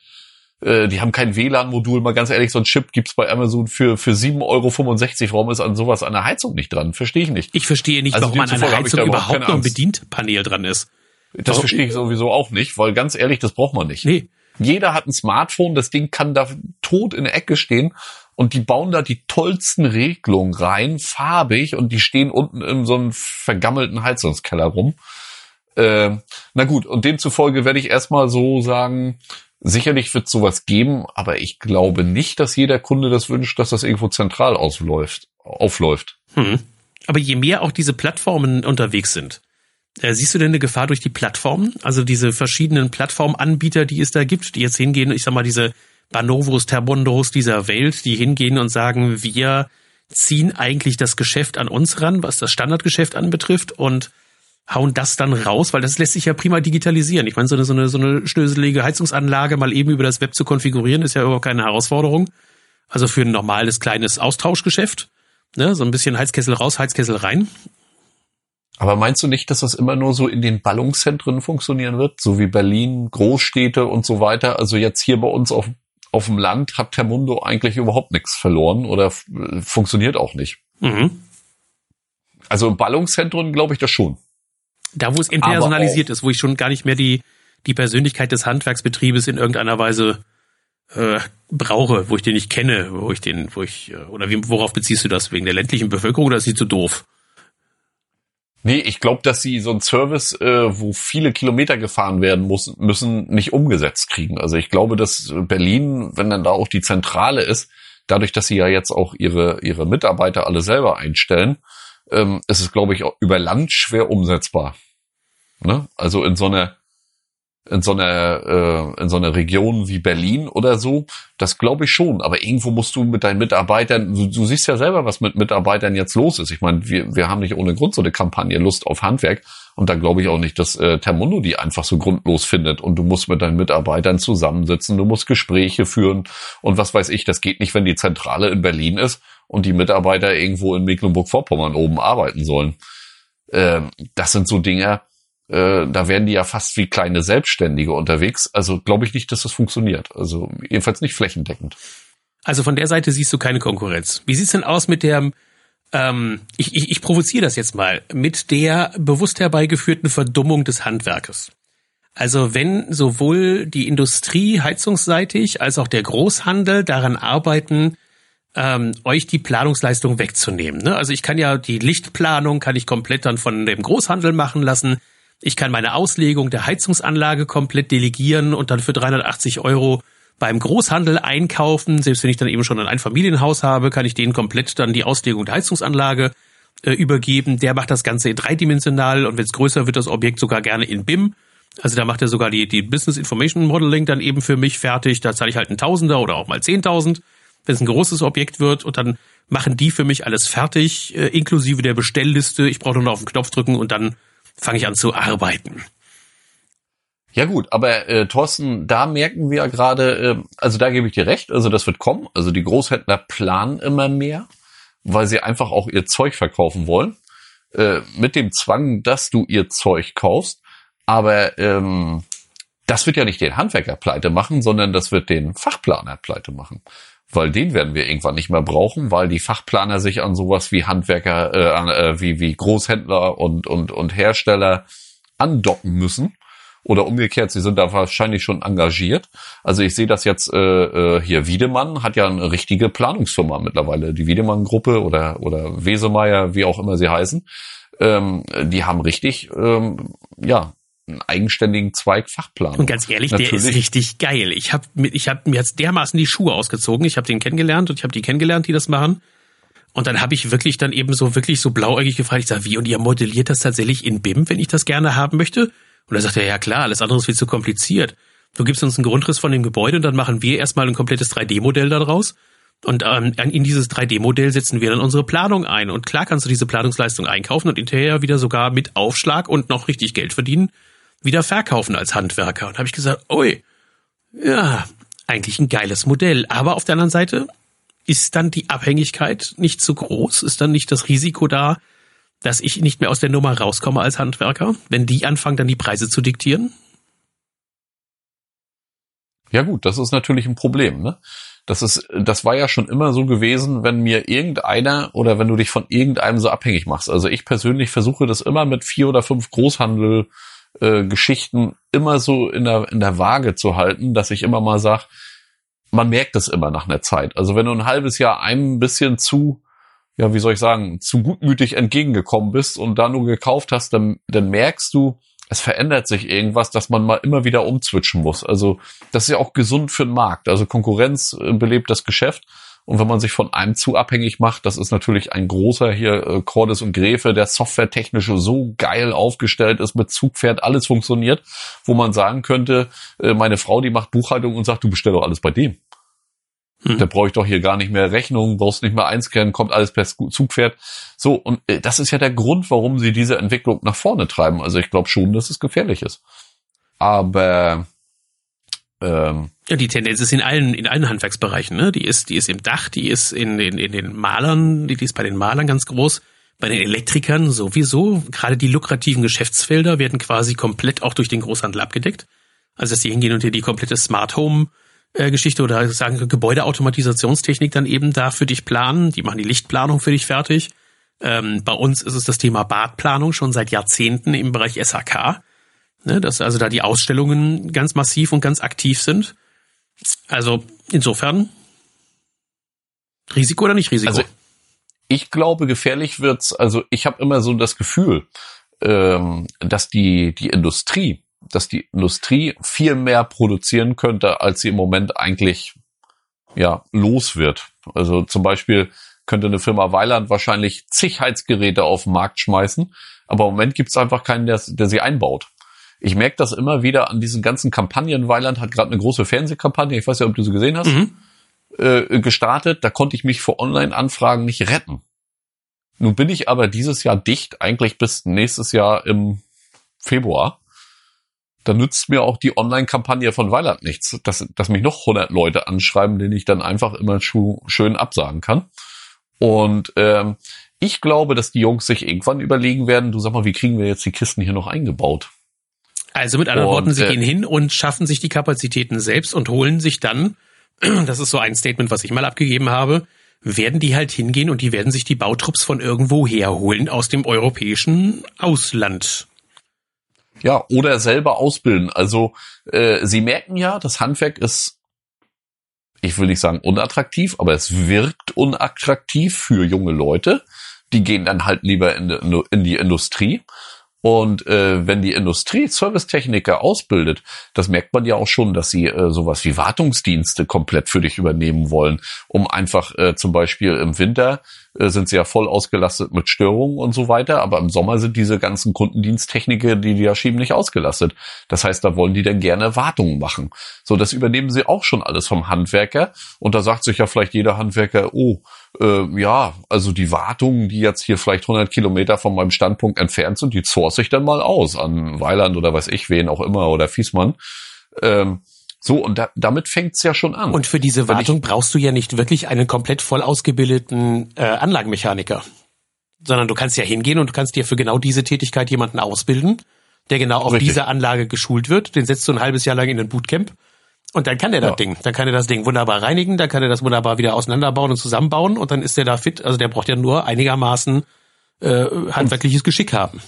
Äh, die haben kein WLAN-Modul, mal ganz ehrlich, so ein Chip gibt's bei Amazon für, für 7,65 Euro. Warum ist an sowas an der Heizung nicht dran? Verstehe ich nicht. Ich verstehe nicht, also warum an einer Heizung überhaupt noch ein Bedientpanel dran ist. Das verstehe ich sowieso auch nicht, weil ganz ehrlich, das braucht man nicht. Nee. Jeder hat ein Smartphone, das Ding kann da tot in der Ecke stehen und die bauen da die tollsten Regelungen rein, farbig, und die stehen unten in so einem vergammelten Heizungskeller rum. Äh, na gut, und demzufolge werde ich erstmal so sagen, sicherlich wird sowas geben, aber ich glaube nicht, dass jeder Kunde das wünscht, dass das irgendwo zentral ausläuft, aufläuft. Hm. Aber je mehr auch diese Plattformen unterwegs sind, äh, siehst du denn eine Gefahr durch die Plattformen? Also diese verschiedenen Plattformanbieter, die es da gibt, die jetzt hingehen, ich sag mal, diese Banovos, Terbondos dieser Welt, die hingehen und sagen, wir ziehen eigentlich das Geschäft an uns ran, was das Standardgeschäft anbetrifft und hauen das dann raus, weil das lässt sich ja prima digitalisieren. Ich meine, so eine, so eine, so eine schnöselige Heizungsanlage mal eben über das Web zu konfigurieren, ist ja überhaupt keine Herausforderung. Also für ein normales kleines Austauschgeschäft. Ne? So ein bisschen Heizkessel raus, Heizkessel rein. Aber meinst du nicht, dass das immer nur so in den Ballungszentren funktionieren wird? So wie Berlin, Großstädte und so weiter. Also jetzt hier bei uns auf, auf dem Land hat Termundo eigentlich überhaupt nichts verloren oder funktioniert auch nicht. Mhm. Also im Ballungszentren glaube ich das schon. Da, wo es entpersonalisiert ist, wo ich schon gar nicht mehr die, die Persönlichkeit des Handwerksbetriebes in irgendeiner Weise äh, brauche, wo ich den nicht kenne, wo ich den, wo ich, äh, oder wie, worauf beziehst du das? Wegen der ländlichen Bevölkerung oder ist sie zu doof? Nee, ich glaube, dass sie so einen Service, äh, wo viele Kilometer gefahren werden muss, müssen, nicht umgesetzt kriegen. Also ich glaube, dass Berlin, wenn dann da auch die Zentrale ist, dadurch, dass sie ja jetzt auch ihre, ihre Mitarbeiter alle selber einstellen, ähm, ist es, glaube ich, auch über Land schwer umsetzbar. Ne? Also in so einer in so einer äh, in so einer Region wie Berlin oder so, das glaube ich schon. Aber irgendwo musst du mit deinen Mitarbeitern, du, du siehst ja selber, was mit Mitarbeitern jetzt los ist. Ich meine, wir, wir haben nicht ohne Grund so eine Kampagne Lust auf Handwerk. Und da glaube ich auch nicht, dass äh, Termundo die einfach so grundlos findet. Und du musst mit deinen Mitarbeitern zusammensitzen, du musst Gespräche führen und was weiß ich. Das geht nicht, wenn die Zentrale in Berlin ist und die Mitarbeiter irgendwo in Mecklenburg-Vorpommern oben arbeiten sollen. Ähm, das sind so Dinge, äh, da werden die ja fast wie kleine Selbstständige unterwegs. Also glaube ich nicht, dass das funktioniert. Also jedenfalls nicht flächendeckend. Also von der Seite siehst du keine Konkurrenz. Wie sieht's denn aus mit der, ähm, ich, ich, ich provoziere das jetzt mal, mit der bewusst herbeigeführten Verdummung des Handwerkes? Also wenn sowohl die Industrie heizungsseitig als auch der Großhandel daran arbeiten, ähm, euch die Planungsleistung wegzunehmen. Ne? Also ich kann ja die Lichtplanung kann ich komplett dann von dem Großhandel machen lassen. Ich kann meine Auslegung der Heizungsanlage komplett delegieren und dann für 380 Euro beim Großhandel einkaufen. Selbst wenn ich dann eben schon ein Einfamilienhaus habe, kann ich denen komplett dann die Auslegung der Heizungsanlage äh, übergeben. Der macht das Ganze in dreidimensional und wenn es größer wird, das Objekt sogar gerne in BIM. Also da macht er sogar die, die Business Information Modeling dann eben für mich fertig. Da zahle ich halt einen Tausender oder auch mal Zehntausend, wenn es ein großes Objekt wird. Und dann machen die für mich alles fertig, äh, inklusive der Bestellliste. Ich brauche nur noch auf den Knopf drücken und dann fange ich an zu arbeiten. Ja gut, aber äh, Thorsten, da merken wir ja gerade, äh, also da gebe ich dir recht, also das wird kommen. Also die Großhändler planen immer mehr, weil sie einfach auch ihr Zeug verkaufen wollen. Äh, mit dem Zwang, dass du ihr Zeug kaufst. Aber ähm, das wird ja nicht den Handwerker pleite machen, sondern das wird den Fachplaner pleite machen weil den werden wir irgendwann nicht mehr brauchen, weil die Fachplaner sich an sowas wie Handwerker, äh, äh, wie, wie Großhändler und, und, und Hersteller andocken müssen. Oder umgekehrt, sie sind da wahrscheinlich schon engagiert. Also ich sehe das jetzt äh, äh hier, Wiedemann hat ja eine richtige Planungsfirma mittlerweile, die Wiedemann-Gruppe oder, oder Wesemeier, wie auch immer sie heißen. Ähm, die haben richtig, ähm, ja, einen eigenständigen Zweig Fachplanung. Und ganz ehrlich, Natürlich. der ist richtig geil. Ich habe ich hab mir jetzt dermaßen die Schuhe ausgezogen. Ich habe den kennengelernt und ich habe die kennengelernt, die das machen. Und dann habe ich wirklich dann eben so wirklich so blauäugig gefragt, ich sage, wie, und ihr modelliert das tatsächlich in BIM, wenn ich das gerne haben möchte? Und er sagt er, ja klar, alles andere ist viel zu kompliziert. Du gibst uns einen Grundriss von dem Gebäude und dann machen wir erstmal ein komplettes 3D-Modell daraus. Und ähm, in dieses 3D-Modell setzen wir dann unsere Planung ein. Und klar kannst du diese Planungsleistung einkaufen und hinterher wieder sogar mit Aufschlag und noch richtig Geld verdienen wieder verkaufen als Handwerker. Und habe ich gesagt, oi, ja, eigentlich ein geiles Modell. Aber auf der anderen Seite ist dann die Abhängigkeit nicht zu groß? Ist dann nicht das Risiko da, dass ich nicht mehr aus der Nummer rauskomme als Handwerker, wenn die anfangen, dann die Preise zu diktieren? Ja gut, das ist natürlich ein Problem. Ne? Das ist, das war ja schon immer so gewesen, wenn mir irgendeiner oder wenn du dich von irgendeinem so abhängig machst. Also ich persönlich versuche das immer mit vier oder fünf Großhandel äh, Geschichten immer so in der, in der Waage zu halten, dass ich immer mal sag, man merkt es immer nach einer Zeit. Also wenn du ein halbes Jahr einem ein bisschen zu, ja, wie soll ich sagen, zu gutmütig entgegengekommen bist und da nur gekauft hast, dann, dann merkst du, es verändert sich irgendwas, dass man mal immer wieder umzwitschen muss. Also das ist ja auch gesund für den Markt. Also Konkurrenz äh, belebt das Geschäft. Und wenn man sich von einem zu abhängig macht, das ist natürlich ein großer hier, äh, Cordes und Gräfe, der softwaretechnisch so geil aufgestellt ist, mit Zugpferd alles funktioniert, wo man sagen könnte, äh, meine Frau, die macht Buchhaltung und sagt, du bestell doch alles bei dem. Mhm. Da brauche ich doch hier gar nicht mehr Rechnungen, brauchst nicht mehr einscannen, kommt alles per Zugpferd. So, und äh, das ist ja der Grund, warum sie diese Entwicklung nach vorne treiben. Also ich glaube schon, dass es gefährlich ist. Aber ähm, ja, die Tendenz ist in allen, in allen Handwerksbereichen, ne? Die ist, die ist im Dach, die ist in, in, in den Malern, die, die ist bei den Malern ganz groß, bei den Elektrikern sowieso. Gerade die lukrativen Geschäftsfelder werden quasi komplett auch durch den Großhandel abgedeckt. Also dass die hingehen und dir die komplette Smart Home äh, Geschichte oder sagen Gebäudeautomatisationstechnik dann eben da für dich planen. Die machen die Lichtplanung für dich fertig. Ähm, bei uns ist es das Thema Badplanung schon seit Jahrzehnten im Bereich SHK. Ne, dass also da die Ausstellungen ganz massiv und ganz aktiv sind. Also insofern Risiko oder nicht Risiko? Also ich glaube, gefährlich wird's. Also ich habe immer so das Gefühl, ähm, dass die die Industrie dass die Industrie viel mehr produzieren könnte, als sie im Moment eigentlich ja los wird. Also zum Beispiel könnte eine Firma Weiland wahrscheinlich zig auf den Markt schmeißen, aber im Moment gibt es einfach keinen, der, der sie einbaut. Ich merke das immer wieder an diesen ganzen Kampagnen. Weiland hat gerade eine große Fernsehkampagne, ich weiß ja, ob du sie gesehen hast, mhm. äh, gestartet. Da konnte ich mich vor Online-Anfragen nicht retten. Nun bin ich aber dieses Jahr dicht, eigentlich bis nächstes Jahr im Februar dann nützt mir auch die Online-Kampagne von Weiland nichts, dass, dass mich noch 100 Leute anschreiben, denen ich dann einfach immer schön absagen kann. Und ähm, ich glaube, dass die Jungs sich irgendwann überlegen werden, du sag mal, wie kriegen wir jetzt die Kisten hier noch eingebaut? Also mit anderen und, Worten, sie äh, gehen hin und schaffen sich die Kapazitäten selbst und holen sich dann, das ist so ein Statement, was ich mal abgegeben habe, werden die halt hingehen und die werden sich die Bautrupps von irgendwo herholen aus dem europäischen Ausland. Ja, oder selber ausbilden. Also äh, sie merken ja, das Handwerk ist, ich will nicht sagen unattraktiv, aber es wirkt unattraktiv für junge Leute. Die gehen dann halt lieber in, in die Industrie. Und äh, wenn die Industrie Servicetechniker ausbildet, das merkt man ja auch schon, dass sie äh, sowas wie Wartungsdienste komplett für dich übernehmen wollen, um einfach äh, zum Beispiel im Winter äh, sind sie ja voll ausgelastet mit Störungen und so weiter, aber im Sommer sind diese ganzen Kundendiensttechniker, die die ja schieben, nicht ausgelastet. Das heißt, da wollen die dann gerne Wartungen machen. So, das übernehmen sie auch schon alles vom Handwerker und da sagt sich ja vielleicht jeder Handwerker, oh, äh, ja, also die Wartungen, die jetzt hier vielleicht 100 Kilometer von meinem Standpunkt entfernt sind, die source ich dann mal aus an Weiland oder weiß ich wen auch immer oder Fiesmann. Ähm, so, und da, damit fängt's ja schon an. Und für diese Wartung ich, brauchst du ja nicht wirklich einen komplett voll ausgebildeten äh, Anlagenmechaniker. Sondern du kannst ja hingehen und du kannst dir für genau diese Tätigkeit jemanden ausbilden, der genau auf richtig. diese Anlage geschult wird. Den setzt du ein halbes Jahr lang in ein Bootcamp. Und dann kann der ja. das Ding. Dann kann er das Ding wunderbar reinigen, dann kann er das wunderbar wieder auseinanderbauen und zusammenbauen und dann ist der da fit. Also der braucht ja nur einigermaßen äh, handwerkliches Geschick haben.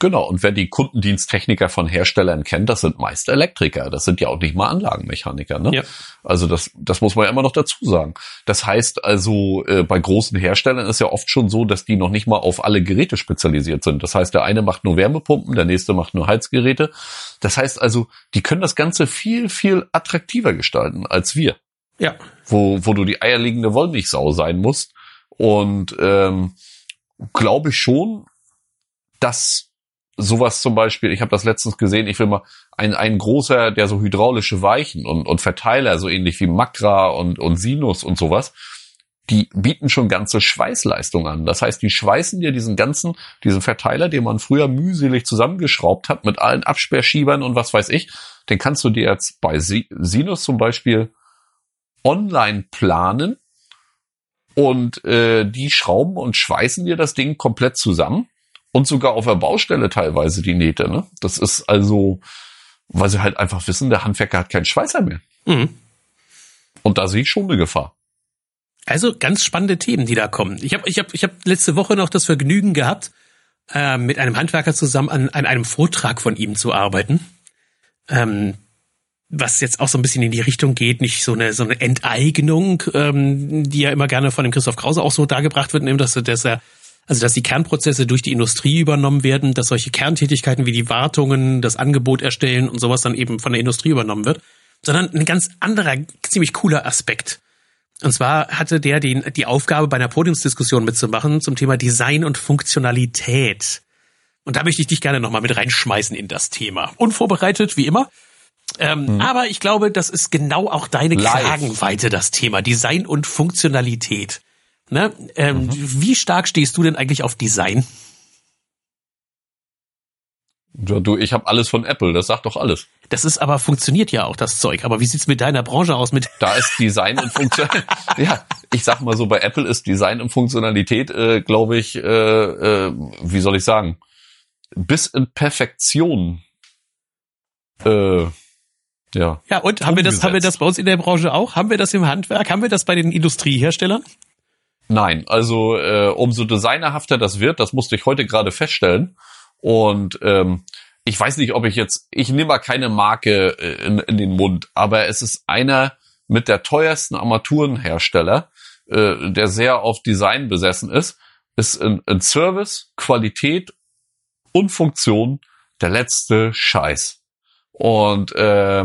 Genau, und wer die Kundendiensttechniker von Herstellern kennt, das sind meist Elektriker. Das sind ja auch nicht mal Anlagenmechaniker. Ne? Ja. Also das, das muss man ja immer noch dazu sagen. Das heißt also, äh, bei großen Herstellern ist ja oft schon so, dass die noch nicht mal auf alle Geräte spezialisiert sind. Das heißt, der eine macht nur Wärmepumpen, der nächste macht nur Heizgeräte. Das heißt also, die können das Ganze viel, viel attraktiver gestalten als wir. Ja. Wo, wo du die eierlegende Wollmilchsau sein musst. Und ähm, glaube ich schon, dass sowas zum Beispiel, ich habe das letztens gesehen, ich will mal, ein, ein großer, der so hydraulische Weichen und, und Verteiler, so ähnlich wie Makra und, und Sinus und sowas, die bieten schon ganze Schweißleistung an. Das heißt, die schweißen dir diesen ganzen, diesen Verteiler, den man früher mühselig zusammengeschraubt hat, mit allen Absperrschiebern und was weiß ich, den kannst du dir jetzt bei Sinus zum Beispiel online planen und äh, die schrauben und schweißen dir das Ding komplett zusammen und sogar auf der Baustelle teilweise die Nähte. Ne? Das ist also, weil sie halt einfach wissen, der Handwerker hat keinen Schweißer mehr. Mhm. Und da sehe ich schon eine Gefahr. Also ganz spannende Themen, die da kommen. Ich habe ich hab, ich hab letzte Woche noch das Vergnügen gehabt, äh, mit einem Handwerker zusammen an, an einem Vortrag von ihm zu arbeiten. Ähm, was jetzt auch so ein bisschen in die Richtung geht, nicht so eine so eine Enteignung, ähm, die ja immer gerne von dem Christoph Krause auch so dargebracht wird, nämlich dass, dass er also dass die Kernprozesse durch die Industrie übernommen werden, dass solche Kerntätigkeiten wie die Wartungen, das Angebot erstellen und sowas dann eben von der Industrie übernommen wird, sondern ein ganz anderer, ziemlich cooler Aspekt. Und zwar hatte der den, die Aufgabe, bei einer Podiumsdiskussion mitzumachen zum Thema Design und Funktionalität. Und da möchte ich dich gerne nochmal mit reinschmeißen in das Thema. Unvorbereitet, wie immer. Ähm, hm. Aber ich glaube, das ist genau auch deine Live. Kragenweite, das Thema Design und Funktionalität. Ne? Ähm, mhm. Wie stark stehst du denn eigentlich auf Design? Ja, du, ich habe alles von Apple, das sagt doch alles. Das ist aber funktioniert ja auch das Zeug. Aber wie sieht's mit deiner Branche aus? Mit da ist Design und Funktion. ja, ich sag mal so, bei Apple ist Design und Funktionalität, äh, glaube ich, äh, äh, wie soll ich sagen, bis in Perfektion. Äh, ja. Ja, und haben wir das, haben wir das bei uns in der Branche auch? Haben wir das im Handwerk? Haben wir das bei den Industrieherstellern? Nein, also äh, umso designerhafter das wird, das musste ich heute gerade feststellen. Und ähm, ich weiß nicht, ob ich jetzt, ich nehme mal keine Marke äh, in, in den Mund, aber es ist einer mit der teuersten Armaturenhersteller, äh, der sehr auf Design besessen ist, ist in, in Service, Qualität und Funktion der letzte Scheiß. Und äh,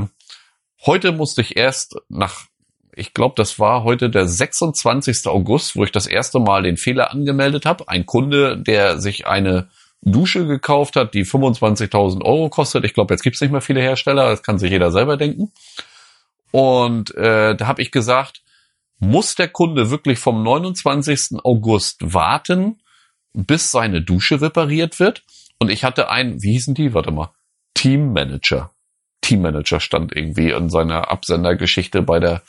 heute musste ich erst nach ich glaube, das war heute der 26. August, wo ich das erste Mal den Fehler angemeldet habe. Ein Kunde, der sich eine Dusche gekauft hat, die 25.000 Euro kostet. Ich glaube, jetzt gibt's nicht mehr viele Hersteller, das kann sich jeder selber denken. Und äh, da habe ich gesagt, muss der Kunde wirklich vom 29. August warten, bis seine Dusche repariert wird? Und ich hatte einen, wie hießen die? Warte mal, Teammanager. Teammanager stand irgendwie in seiner Absendergeschichte bei der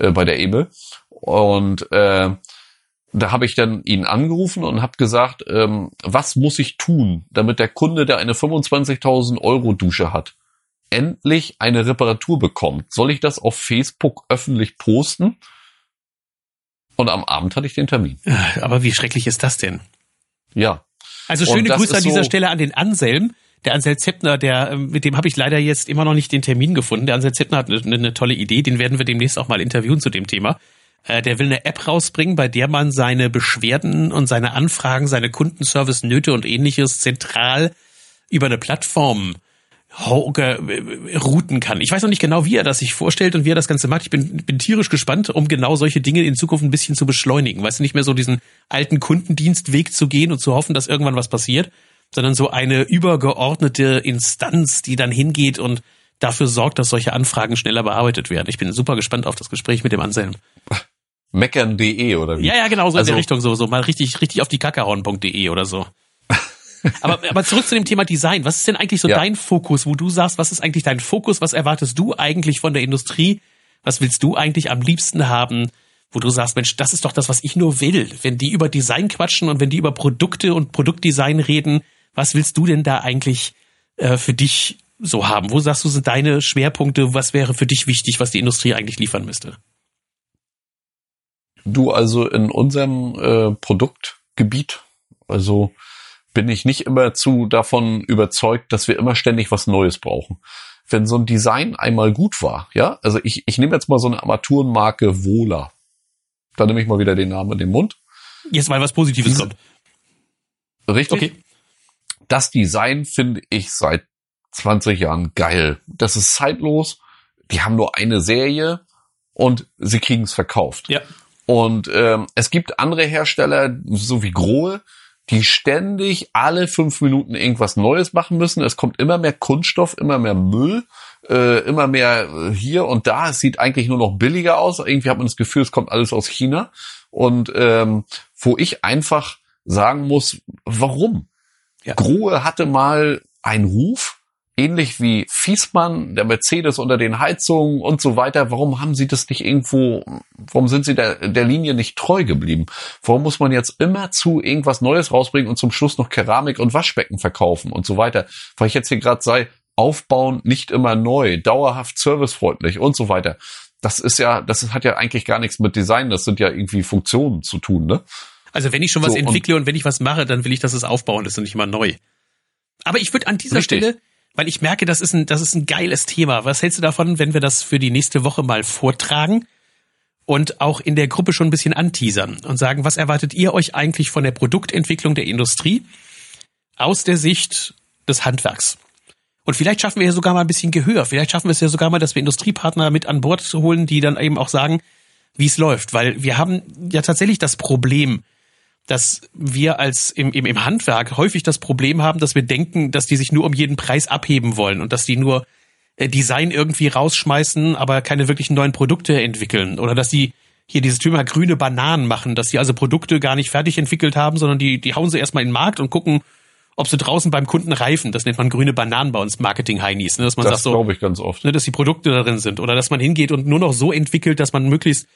äh, bei der EBE. Und äh, da habe ich dann ihn angerufen und habe gesagt, ähm, was muss ich tun, damit der Kunde, der eine 25.000 Euro Dusche hat, endlich eine Reparatur bekommt? Soll ich das auf Facebook öffentlich posten? Und am Abend hatte ich den Termin. Aber wie schrecklich ist das denn? Ja. Also schöne Grüße an dieser so Stelle an den Anselm. Der Ansel Zeppner, der, ähm, mit dem habe ich leider jetzt immer noch nicht den Termin gefunden. Der Ansel Zeppner hat eine, eine tolle Idee, den werden wir demnächst auch mal interviewen zu dem Thema. Äh, der will eine App rausbringen, bei der man seine Beschwerden und seine Anfragen, seine Kundenservice, Nöte und ähnliches zentral über eine Plattform äh, routen kann. Ich weiß noch nicht genau, wie er das sich vorstellt und wie er das Ganze macht. Ich bin, bin tierisch gespannt, um genau solche Dinge in Zukunft ein bisschen zu beschleunigen. Weißt du, nicht mehr so diesen alten Kundendienstweg zu gehen und zu hoffen, dass irgendwann was passiert, sondern so eine übergeordnete Instanz, die dann hingeht und dafür sorgt, dass solche Anfragen schneller bearbeitet werden. Ich bin super gespannt auf das Gespräch mit dem Anselm. Meckern.de oder wie? Ja, ja, genau, so also, in der also Richtung, so, so mal richtig, richtig auf die kackerhauen.de oder so. aber, aber zurück zu dem Thema Design. Was ist denn eigentlich so ja. dein Fokus, wo du sagst, was ist eigentlich dein Fokus? Was erwartest du eigentlich von der Industrie? Was willst du eigentlich am liebsten haben? Wo du sagst, Mensch, das ist doch das, was ich nur will. Wenn die über Design quatschen und wenn die über Produkte und Produktdesign reden, was willst du denn da eigentlich äh, für dich so haben? Wo sagst du, sind deine Schwerpunkte? Was wäre für dich wichtig, was die Industrie eigentlich liefern müsste? Du, also in unserem äh, Produktgebiet, also bin ich nicht immer zu davon überzeugt, dass wir immer ständig was Neues brauchen. Wenn so ein Design einmal gut war, ja, also ich, ich nehme jetzt mal so eine Armaturenmarke Wohler. Da nehme ich mal wieder den Namen in den Mund. Jetzt mal was Positives kommt. Richtig. Okay das Design finde ich seit 20 Jahren geil. Das ist zeitlos. Die haben nur eine Serie und sie kriegen es verkauft. Ja. Und ähm, es gibt andere Hersteller, so wie Grohe, die ständig alle fünf Minuten irgendwas Neues machen müssen. Es kommt immer mehr Kunststoff, immer mehr Müll, äh, immer mehr äh, hier und da. Es sieht eigentlich nur noch billiger aus. Irgendwie hat man das Gefühl, es kommt alles aus China. Und ähm, wo ich einfach sagen muss, warum? Ja. Grohe hatte mal einen Ruf, ähnlich wie Fiesmann, der Mercedes unter den Heizungen und so weiter. Warum haben sie das nicht irgendwo, warum sind sie der, der Linie nicht treu geblieben? Warum muss man jetzt immer zu irgendwas Neues rausbringen und zum Schluss noch Keramik und Waschbecken verkaufen und so weiter? Weil ich jetzt hier gerade sei, aufbauen, nicht immer neu, dauerhaft servicefreundlich und so weiter. Das ist ja, das hat ja eigentlich gar nichts mit Design, das sind ja irgendwie Funktionen zu tun, ne? Also wenn ich schon was so, entwickle und, und, wenn ich was mache, dann will ich, dass es aufbauen ist und nicht immer neu. Aber ich würde an dieser richtig. Stelle, weil ich merke, das ist ein, das ist ein geiles Thema. Was hältst du davon, wenn wir das für die nächste Woche mal vortragen und auch in der Gruppe schon ein bisschen anteasern und sagen, was erwartet ihr euch eigentlich von der Produktentwicklung der Industrie aus der Sicht des Handwerks? Und vielleicht schaffen wir ja sogar mal ein bisschen Gehör. Vielleicht schaffen wir es ja sogar mal, dass wir Industriepartner mit an Bord holen, die dann eben auch sagen, wie es läuft. Weil wir haben ja tatsächlich das Problem, dass wir als im, im, im Handwerk häufig das Problem haben, dass wir denken, dass die sich nur um jeden Preis abheben wollen und dass die nur äh, Design irgendwie rausschmeißen, aber keine wirklichen neuen Produkte entwickeln. Oder dass sie hier dieses Thema grüne Bananen machen, dass sie also Produkte gar nicht fertig entwickelt haben, sondern die, die hauen sie erstmal in den Markt und gucken, ob sie draußen beim Kunden reifen. Das nennt man grüne Bananen bei uns Marketing-Heinis. Ne? Dass man das sagt so, glaube ich ganz oft. Ne, dass die Produkte darin sind. Oder dass man hingeht und nur noch so entwickelt, dass man möglichst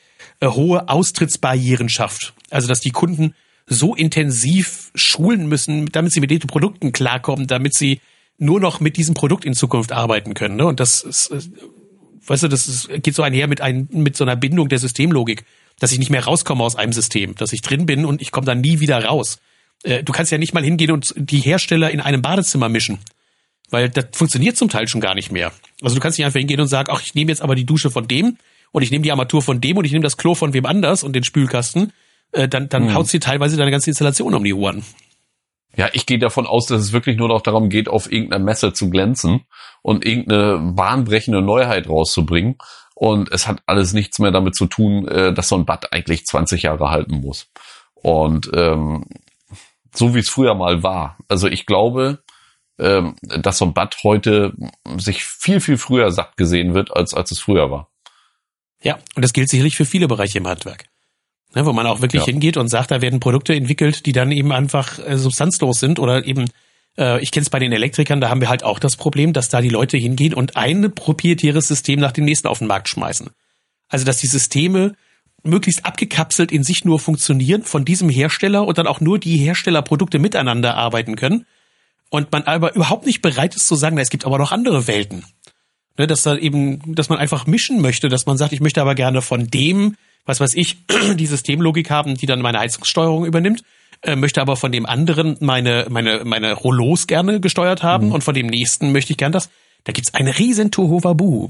äh, hohe Austrittsbarrieren schafft. Also dass die Kunden so intensiv schulen müssen, damit sie mit den Produkten klarkommen, damit sie nur noch mit diesem Produkt in Zukunft arbeiten können. Ne? Und das ist, äh, weißt du, das ist, geht so einher mit, ein, mit so einer Bindung der Systemlogik, dass ich nicht mehr rauskomme aus einem System, dass ich drin bin und ich komme dann nie wieder raus. Äh, du kannst ja nicht mal hingehen und die Hersteller in einem Badezimmer mischen. Weil das funktioniert zum Teil schon gar nicht mehr. Also du kannst nicht einfach hingehen und sagen, ach, ich nehme jetzt aber die Dusche von dem und ich nehme die Armatur von dem und ich nehme das Klo von wem anders und den Spülkasten. Äh, dann dann hm. haut sie teilweise deine ganze Installation um die Ohren. Ja, ich gehe davon aus, dass es wirklich nur noch darum geht, auf irgendeiner Messe zu glänzen und irgendeine bahnbrechende Neuheit rauszubringen. Und es hat alles nichts mehr damit zu tun, äh, dass so ein Bad eigentlich 20 Jahre halten muss. Und ähm, so wie es früher mal war. Also ich glaube, ähm, dass so ein Bad heute sich viel, viel früher satt gesehen wird, als, als es früher war. Ja, und das gilt sicherlich für viele Bereiche im Handwerk. Ne, wo man auch wirklich ja. hingeht und sagt, da werden Produkte entwickelt, die dann eben einfach äh, substanzlos sind oder eben, äh, ich kenne es bei den Elektrikern, da haben wir halt auch das Problem, dass da die Leute hingehen und ein proprietäres System nach dem nächsten auf den Markt schmeißen. Also dass die Systeme möglichst abgekapselt in sich nur funktionieren von diesem Hersteller und dann auch nur die Herstellerprodukte miteinander arbeiten können. Und man aber überhaupt nicht bereit ist zu sagen, na, es gibt aber noch andere Welten. Ne, dass da eben, dass man einfach mischen möchte, dass man sagt, ich möchte aber gerne von dem, was weiß ich, die Systemlogik haben, die dann meine Heizungssteuerung übernimmt, äh, möchte aber von dem anderen meine, meine, meine Rollos gerne gesteuert haben mhm. und von dem nächsten möchte ich gern das. Da gibt's eine riesen Tohuwabu.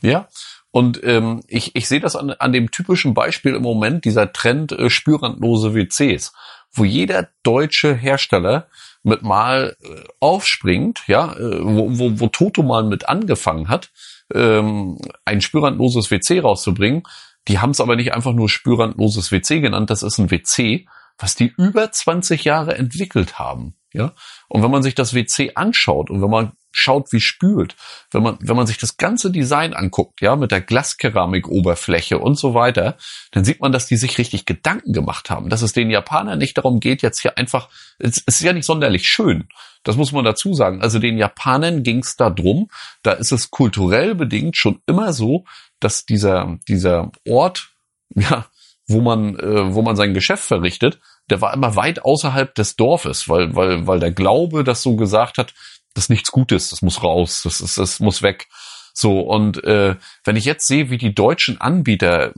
Ja, und ähm, ich, ich sehe das an, an dem typischen Beispiel im Moment, dieser Trend äh, spürrandlose WCs, wo jeder deutsche Hersteller mit mal äh, aufspringt, ja, äh, wo, wo, wo Toto mal mit angefangen hat, ähm, ein spürrandloses WC rauszubringen. Die haben es aber nicht einfach nur spürrandloses WC genannt, das ist ein WC, was die über 20 Jahre entwickelt haben. Ja, und wenn man sich das WC anschaut und wenn man schaut, wie spült, wenn man, wenn man sich das ganze Design anguckt, ja, mit der Glaskeramikoberfläche und so weiter, dann sieht man, dass die sich richtig Gedanken gemacht haben, dass es den Japanern nicht darum geht, jetzt hier einfach, es, ist ja nicht sonderlich schön. Das muss man dazu sagen. Also den Japanern ging es da drum, da ist es kulturell bedingt schon immer so, dass dieser, dieser Ort, ja, wo man, äh, wo man sein Geschäft verrichtet, der war immer weit außerhalb des Dorfes, weil, weil, weil der Glaube das so gesagt hat, das ist nichts Gutes, das muss raus, das ist, das muss weg. So, und äh, wenn ich jetzt sehe, wie die deutschen Anbieter,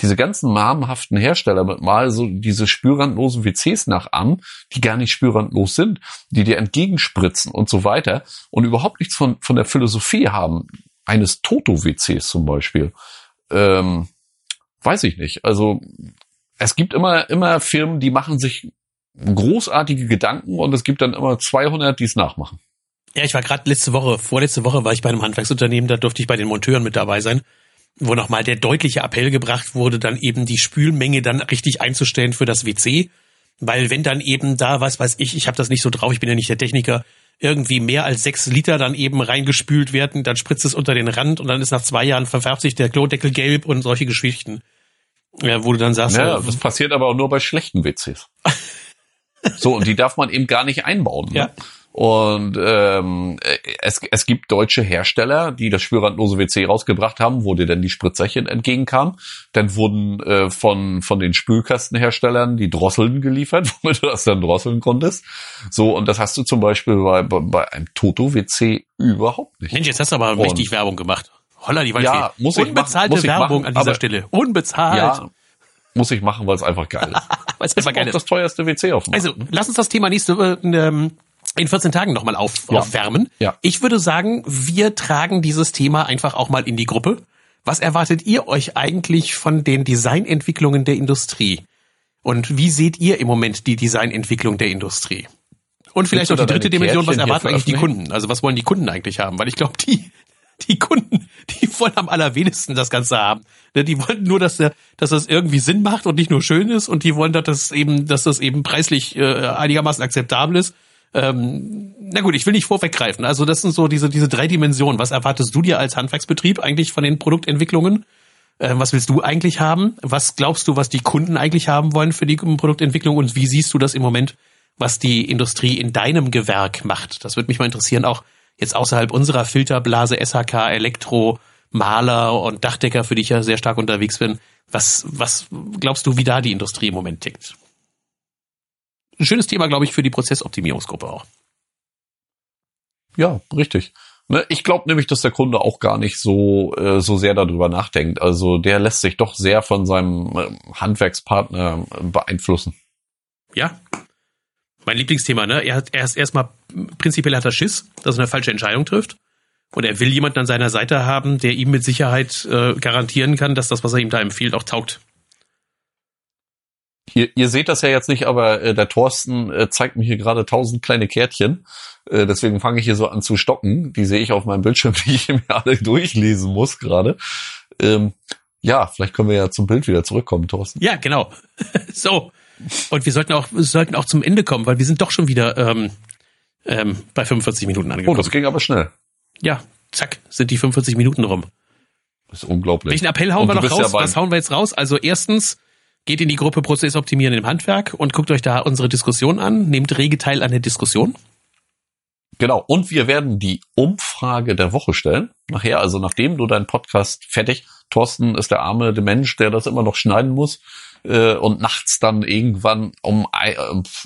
diese ganzen namhaften Hersteller mit mal so diese spürrandlosen WCs nachahmen, die gar nicht spürrandlos sind, die dir entgegenspritzen und so weiter und überhaupt nichts von, von der Philosophie haben, eines Toto-WCs zum Beispiel, ähm, weiß ich nicht. Also es gibt immer, immer Firmen, die machen sich großartige Gedanken und es gibt dann immer 200, die es nachmachen. Ja, ich war gerade letzte Woche, vorletzte Woche war ich bei einem Handwerksunternehmen, da durfte ich bei den Monteuren mit dabei sein, wo nochmal der deutliche Appell gebracht wurde, dann eben die Spülmenge dann richtig einzustellen für das WC. Weil wenn dann eben da, was weiß ich, ich habe das nicht so drauf, ich bin ja nicht der Techniker, irgendwie mehr als sechs Liter dann eben reingespült werden, dann spritzt es unter den Rand und dann ist nach zwei Jahren verfärbt sich der Klodeckel gelb und solche Geschichten. Ja, wo du dann sagst, ja, das passiert aber auch nur bei schlechten WCs. so, und die darf man eben gar nicht einbauen. Ne? Ja. Und ähm, es, es gibt deutsche Hersteller, die das spürrandlose WC rausgebracht haben, wo dir dann die Spritzerchen entgegenkamen. Dann wurden äh, von, von den Spülkastenherstellern die Drosseln geliefert, womit du das dann drosseln konntest. So, und das hast du zum Beispiel bei, bei, bei einem Toto-WC überhaupt nicht. Mensch, jetzt hast du aber und, richtig Werbung gemacht. Holla, die Waldfee. Ja, muss ich Unbezahlte machen, muss Werbung an dieser Stelle. Unbezahlt. Ja, muss ich machen, weil es einfach geil ist. weil es einfach geil ist. das teuerste WC auf dem Also, ne? lass uns das Thema nächste ähm, in 14 Tagen nochmal auf, ja. aufwärmen. Ja. Ich würde sagen, wir tragen dieses Thema einfach auch mal in die Gruppe. Was erwartet ihr euch eigentlich von den Designentwicklungen der Industrie? Und wie seht ihr im Moment die Designentwicklung der Industrie? Und vielleicht noch die dritte Dimension, was erwarten eigentlich die Kunden? Also was wollen die Kunden eigentlich haben? Weil ich glaube, die, die Kunden, die wollen am allerwenigsten das Ganze haben. Ne, die wollen nur, dass, der, dass das irgendwie Sinn macht und nicht nur schön ist und die wollen, dass das eben, dass das eben preislich äh, einigermaßen akzeptabel ist Ähm, na gut, ich will nicht vorweggreifen. Also das sind so diese, diese drei Dimensionen. Was erwartest du dir als Handwerksbetrieb eigentlich von den Produktentwicklungen? Äh, was willst du eigentlich haben? Was glaubst du, was die Kunden eigentlich haben wollen für die Produktentwicklung? Und wie siehst du das im Moment, was die Industrie in deinem Gewerk macht? Das würde mich mal interessieren, auch jetzt außerhalb unserer Filterblase, SHK, Elektro, Maler und Dachdecker, für die ich ja sehr stark unterwegs bin. Was, was glaubst du, wie da die Industrie im Moment tickt? Ein schönes Thema, glaube ich, für die Prozessoptimierungsgruppe auch. Ja, richtig. Ne, ich glaube nämlich, dass der Kunde auch gar nicht so äh, so sehr darüber nachdenkt. Also der lässt sich doch sehr von seinem äh, Handwerkspartner äh, beeinflussen. Ja, mein Lieblingsthema. Ne, er hat er ist erstmal prinzipiell hat er Schiss, dass er eine falsche Entscheidung trifft. Und er will jemanden an seiner Seite haben, der ihm mit Sicherheit äh, garantieren kann, dass das, was er ihm da empfiehlt, auch taugt. Ihr, ihr seht das ja jetzt nicht, aber äh, der Thorsten äh, zeigt mir hier gerade tausend kleine Kärtchen. Äh, deswegen fange ich hier so an zu stocken. Die sehe ich auf meinem Bildschirm, die ich mir alle durchlesen muss gerade. Ähm, ja, vielleicht können wir ja zum Bild wieder zurückkommen, Thorsten. Ja, genau. so. Und wir sollten auch, wir sollten auch zum Ende kommen, weil wir sind doch schon wieder ähm, ähm, bei 45 Minuten angekommen. Oh, das ging aber schnell. Ja, zack, sind die 45 Minuten rum. Das ist unglaublich. Welchen Appell hauen wir noch raus? Ja Was hauen wir jetzt raus? Also erstens, geht in die Gruppe Prozess optimieren im Handwerk und guckt euch da unsere Diskussion an, nehmt rege teil an der Diskussion. Genau. Und wir werden die Umfrage der Woche stellen. Nachher, also nachdem du deinen Podcast fertig, Thorsten ist der arme der Mensch, der das immer noch schneiden muss. Äh, und nachts dann irgendwann um, äh,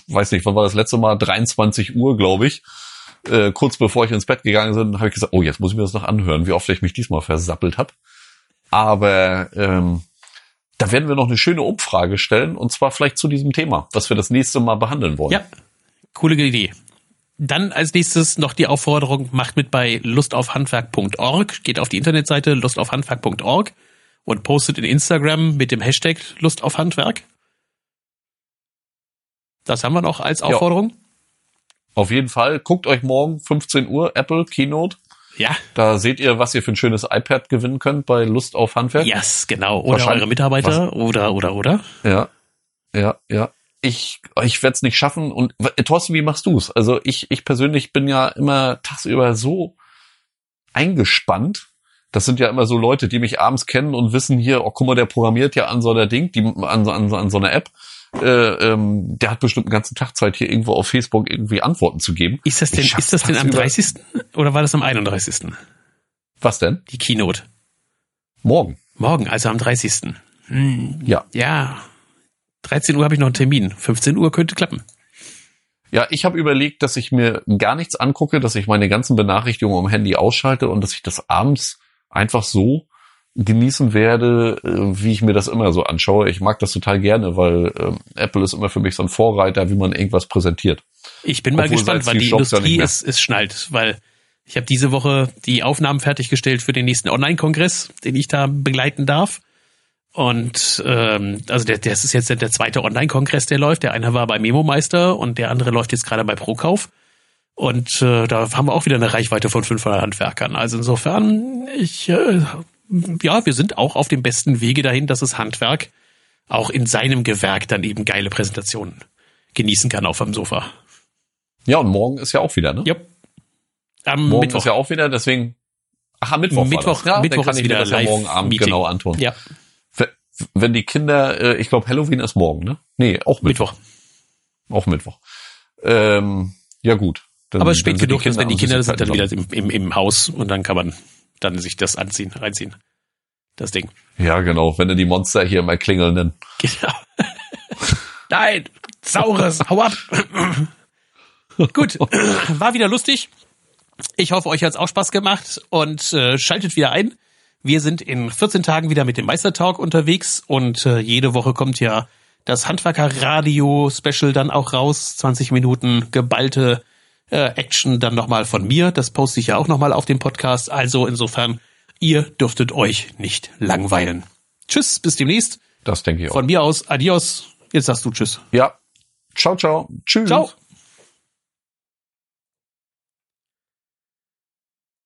weiß nicht, wann war das letzte Mal? 23 Uhr, glaube ich. Äh, kurz bevor ich ins Bett gegangen bin, habe ich gesagt, oh, jetzt muss ich mir das noch anhören, wie oft ich mich diesmal versappelt habe. Aber ähm, da werden wir noch eine schöne Umfrage stellen und zwar vielleicht zu diesem Thema, was wir das nächste Mal behandeln wollen. Ja, coole Idee. Dann als nächstes noch die Aufforderung, macht mit bei lustaufhandwerk.org, geht auf die Internetseite lustaufhandwerk.org und postet in Instagram mit dem Hashtag lustaufhandwerk. Das haben wir noch als Aufforderung. Ja. Auf jeden Fall. Guckt euch morgen 15 Uhr Apple Keynote ja. Da seht ihr, was ihr für ein schönes iPad gewinnen könnt bei Lust auf Handwerk. Yes, genau. Oder eure Mitarbeiter was? oder, oder, oder. Ja, ja, ja. Ich, ich werde es nicht schaffen. Und Thorsten, wie machst du's? Also ich, ich persönlich bin ja immer tagsüber so eingespannt. Das sind ja immer so Leute, die mich abends kennen und wissen hier, oh, guck mal, der programmiert ja an so einer Ding, die, an, an, an so einer App äh, ähm, der hat bestimmt einen ganzen Tag Zeit, hier irgendwo auf Facebook irgendwie Antworten zu geben. Ist das denn, ist das denn am 30. oder war das am 31.? Was denn? Die Keynote. Morgen. Morgen, also am 30. Hm. Ja. Ja. 13 Uhr habe ich noch einen Termin. 15 Uhr könnte klappen. Ja, ich habe überlegt, dass ich mir gar nichts angucke, dass ich meine ganzen Benachrichtigungen am Handy ausschalte und dass ich das abends einfach so genießen werde, äh, wie ich mir das immer so anschaue. Ich mag das total gerne, weil ähm, Apple ist immer für mich so ein Vorreiter, wie man irgendwas präsentiert. Ich bin mal Obwohl gespannt, weil die Industrie es, es schnallt, weil ich habe diese Woche die Aufnahmen fertiggestellt für den nächsten Online-Kongress, den ich da begleiten darf. Und ähm, also der, das ist jetzt der zweite Online-Kongress, der läuft. Der eine war bei Memo Meister und der andere läuft jetzt gerade bei Prokauf. Und äh, da haben wir auch wieder eine Reichweite von 500 Handwerkern. Also insofern, ich äh, ja, wir sind auch auf dem besten Wege dahin, dass das Handwerk auch in seinem Gewerk dann eben geile Präsentationen genießen kann auf dem Sofa. Ja, und morgen ist ja auch wieder, ne? Ja. Am morgen Mittwoch. ist ja auch wieder, deswegen. Ach, am Mittwoch. Mittwoch, ja, Mittwoch kann ist wieder das ja morgen Abend Meeting. genau antun. Ja. Wenn die Kinder, äh, ich glaube, Halloween ist morgen, ne? Nee, auch Mittwoch. Mittwoch. Auch Mittwoch. Ähm, ja, gut. Dann, Aber spät genug, dass wenn die Kinder sind dann wieder im, im, im Haus und dann kann man dann sich das anziehen, reinziehen. Das Ding. Ja, genau, wenn du die Monster hier mal klingeln nennen. Genau. Nein, saures, hau ab. Gut, war wieder lustig. Ich hoffe, euch hat's auch Spaß gemacht und äh, schaltet wieder ein. Wir sind in 14 Tagen wieder mit dem Meistertalk unterwegs und äh, jede Woche kommt ja das Handwerker-Radio-Special dann auch raus. 20 Minuten geballte äh, Action dann nochmal von mir. Das poste ich ja auch nochmal auf dem Podcast. Also insofern, ihr dürftet euch nicht langweilen. Tschüss, bis demnächst. Das denke ich auch. Von mir aus, adios. Jetzt sagst du Tschüss. Ja. Ciao, ciao. Tschüss. Ciao.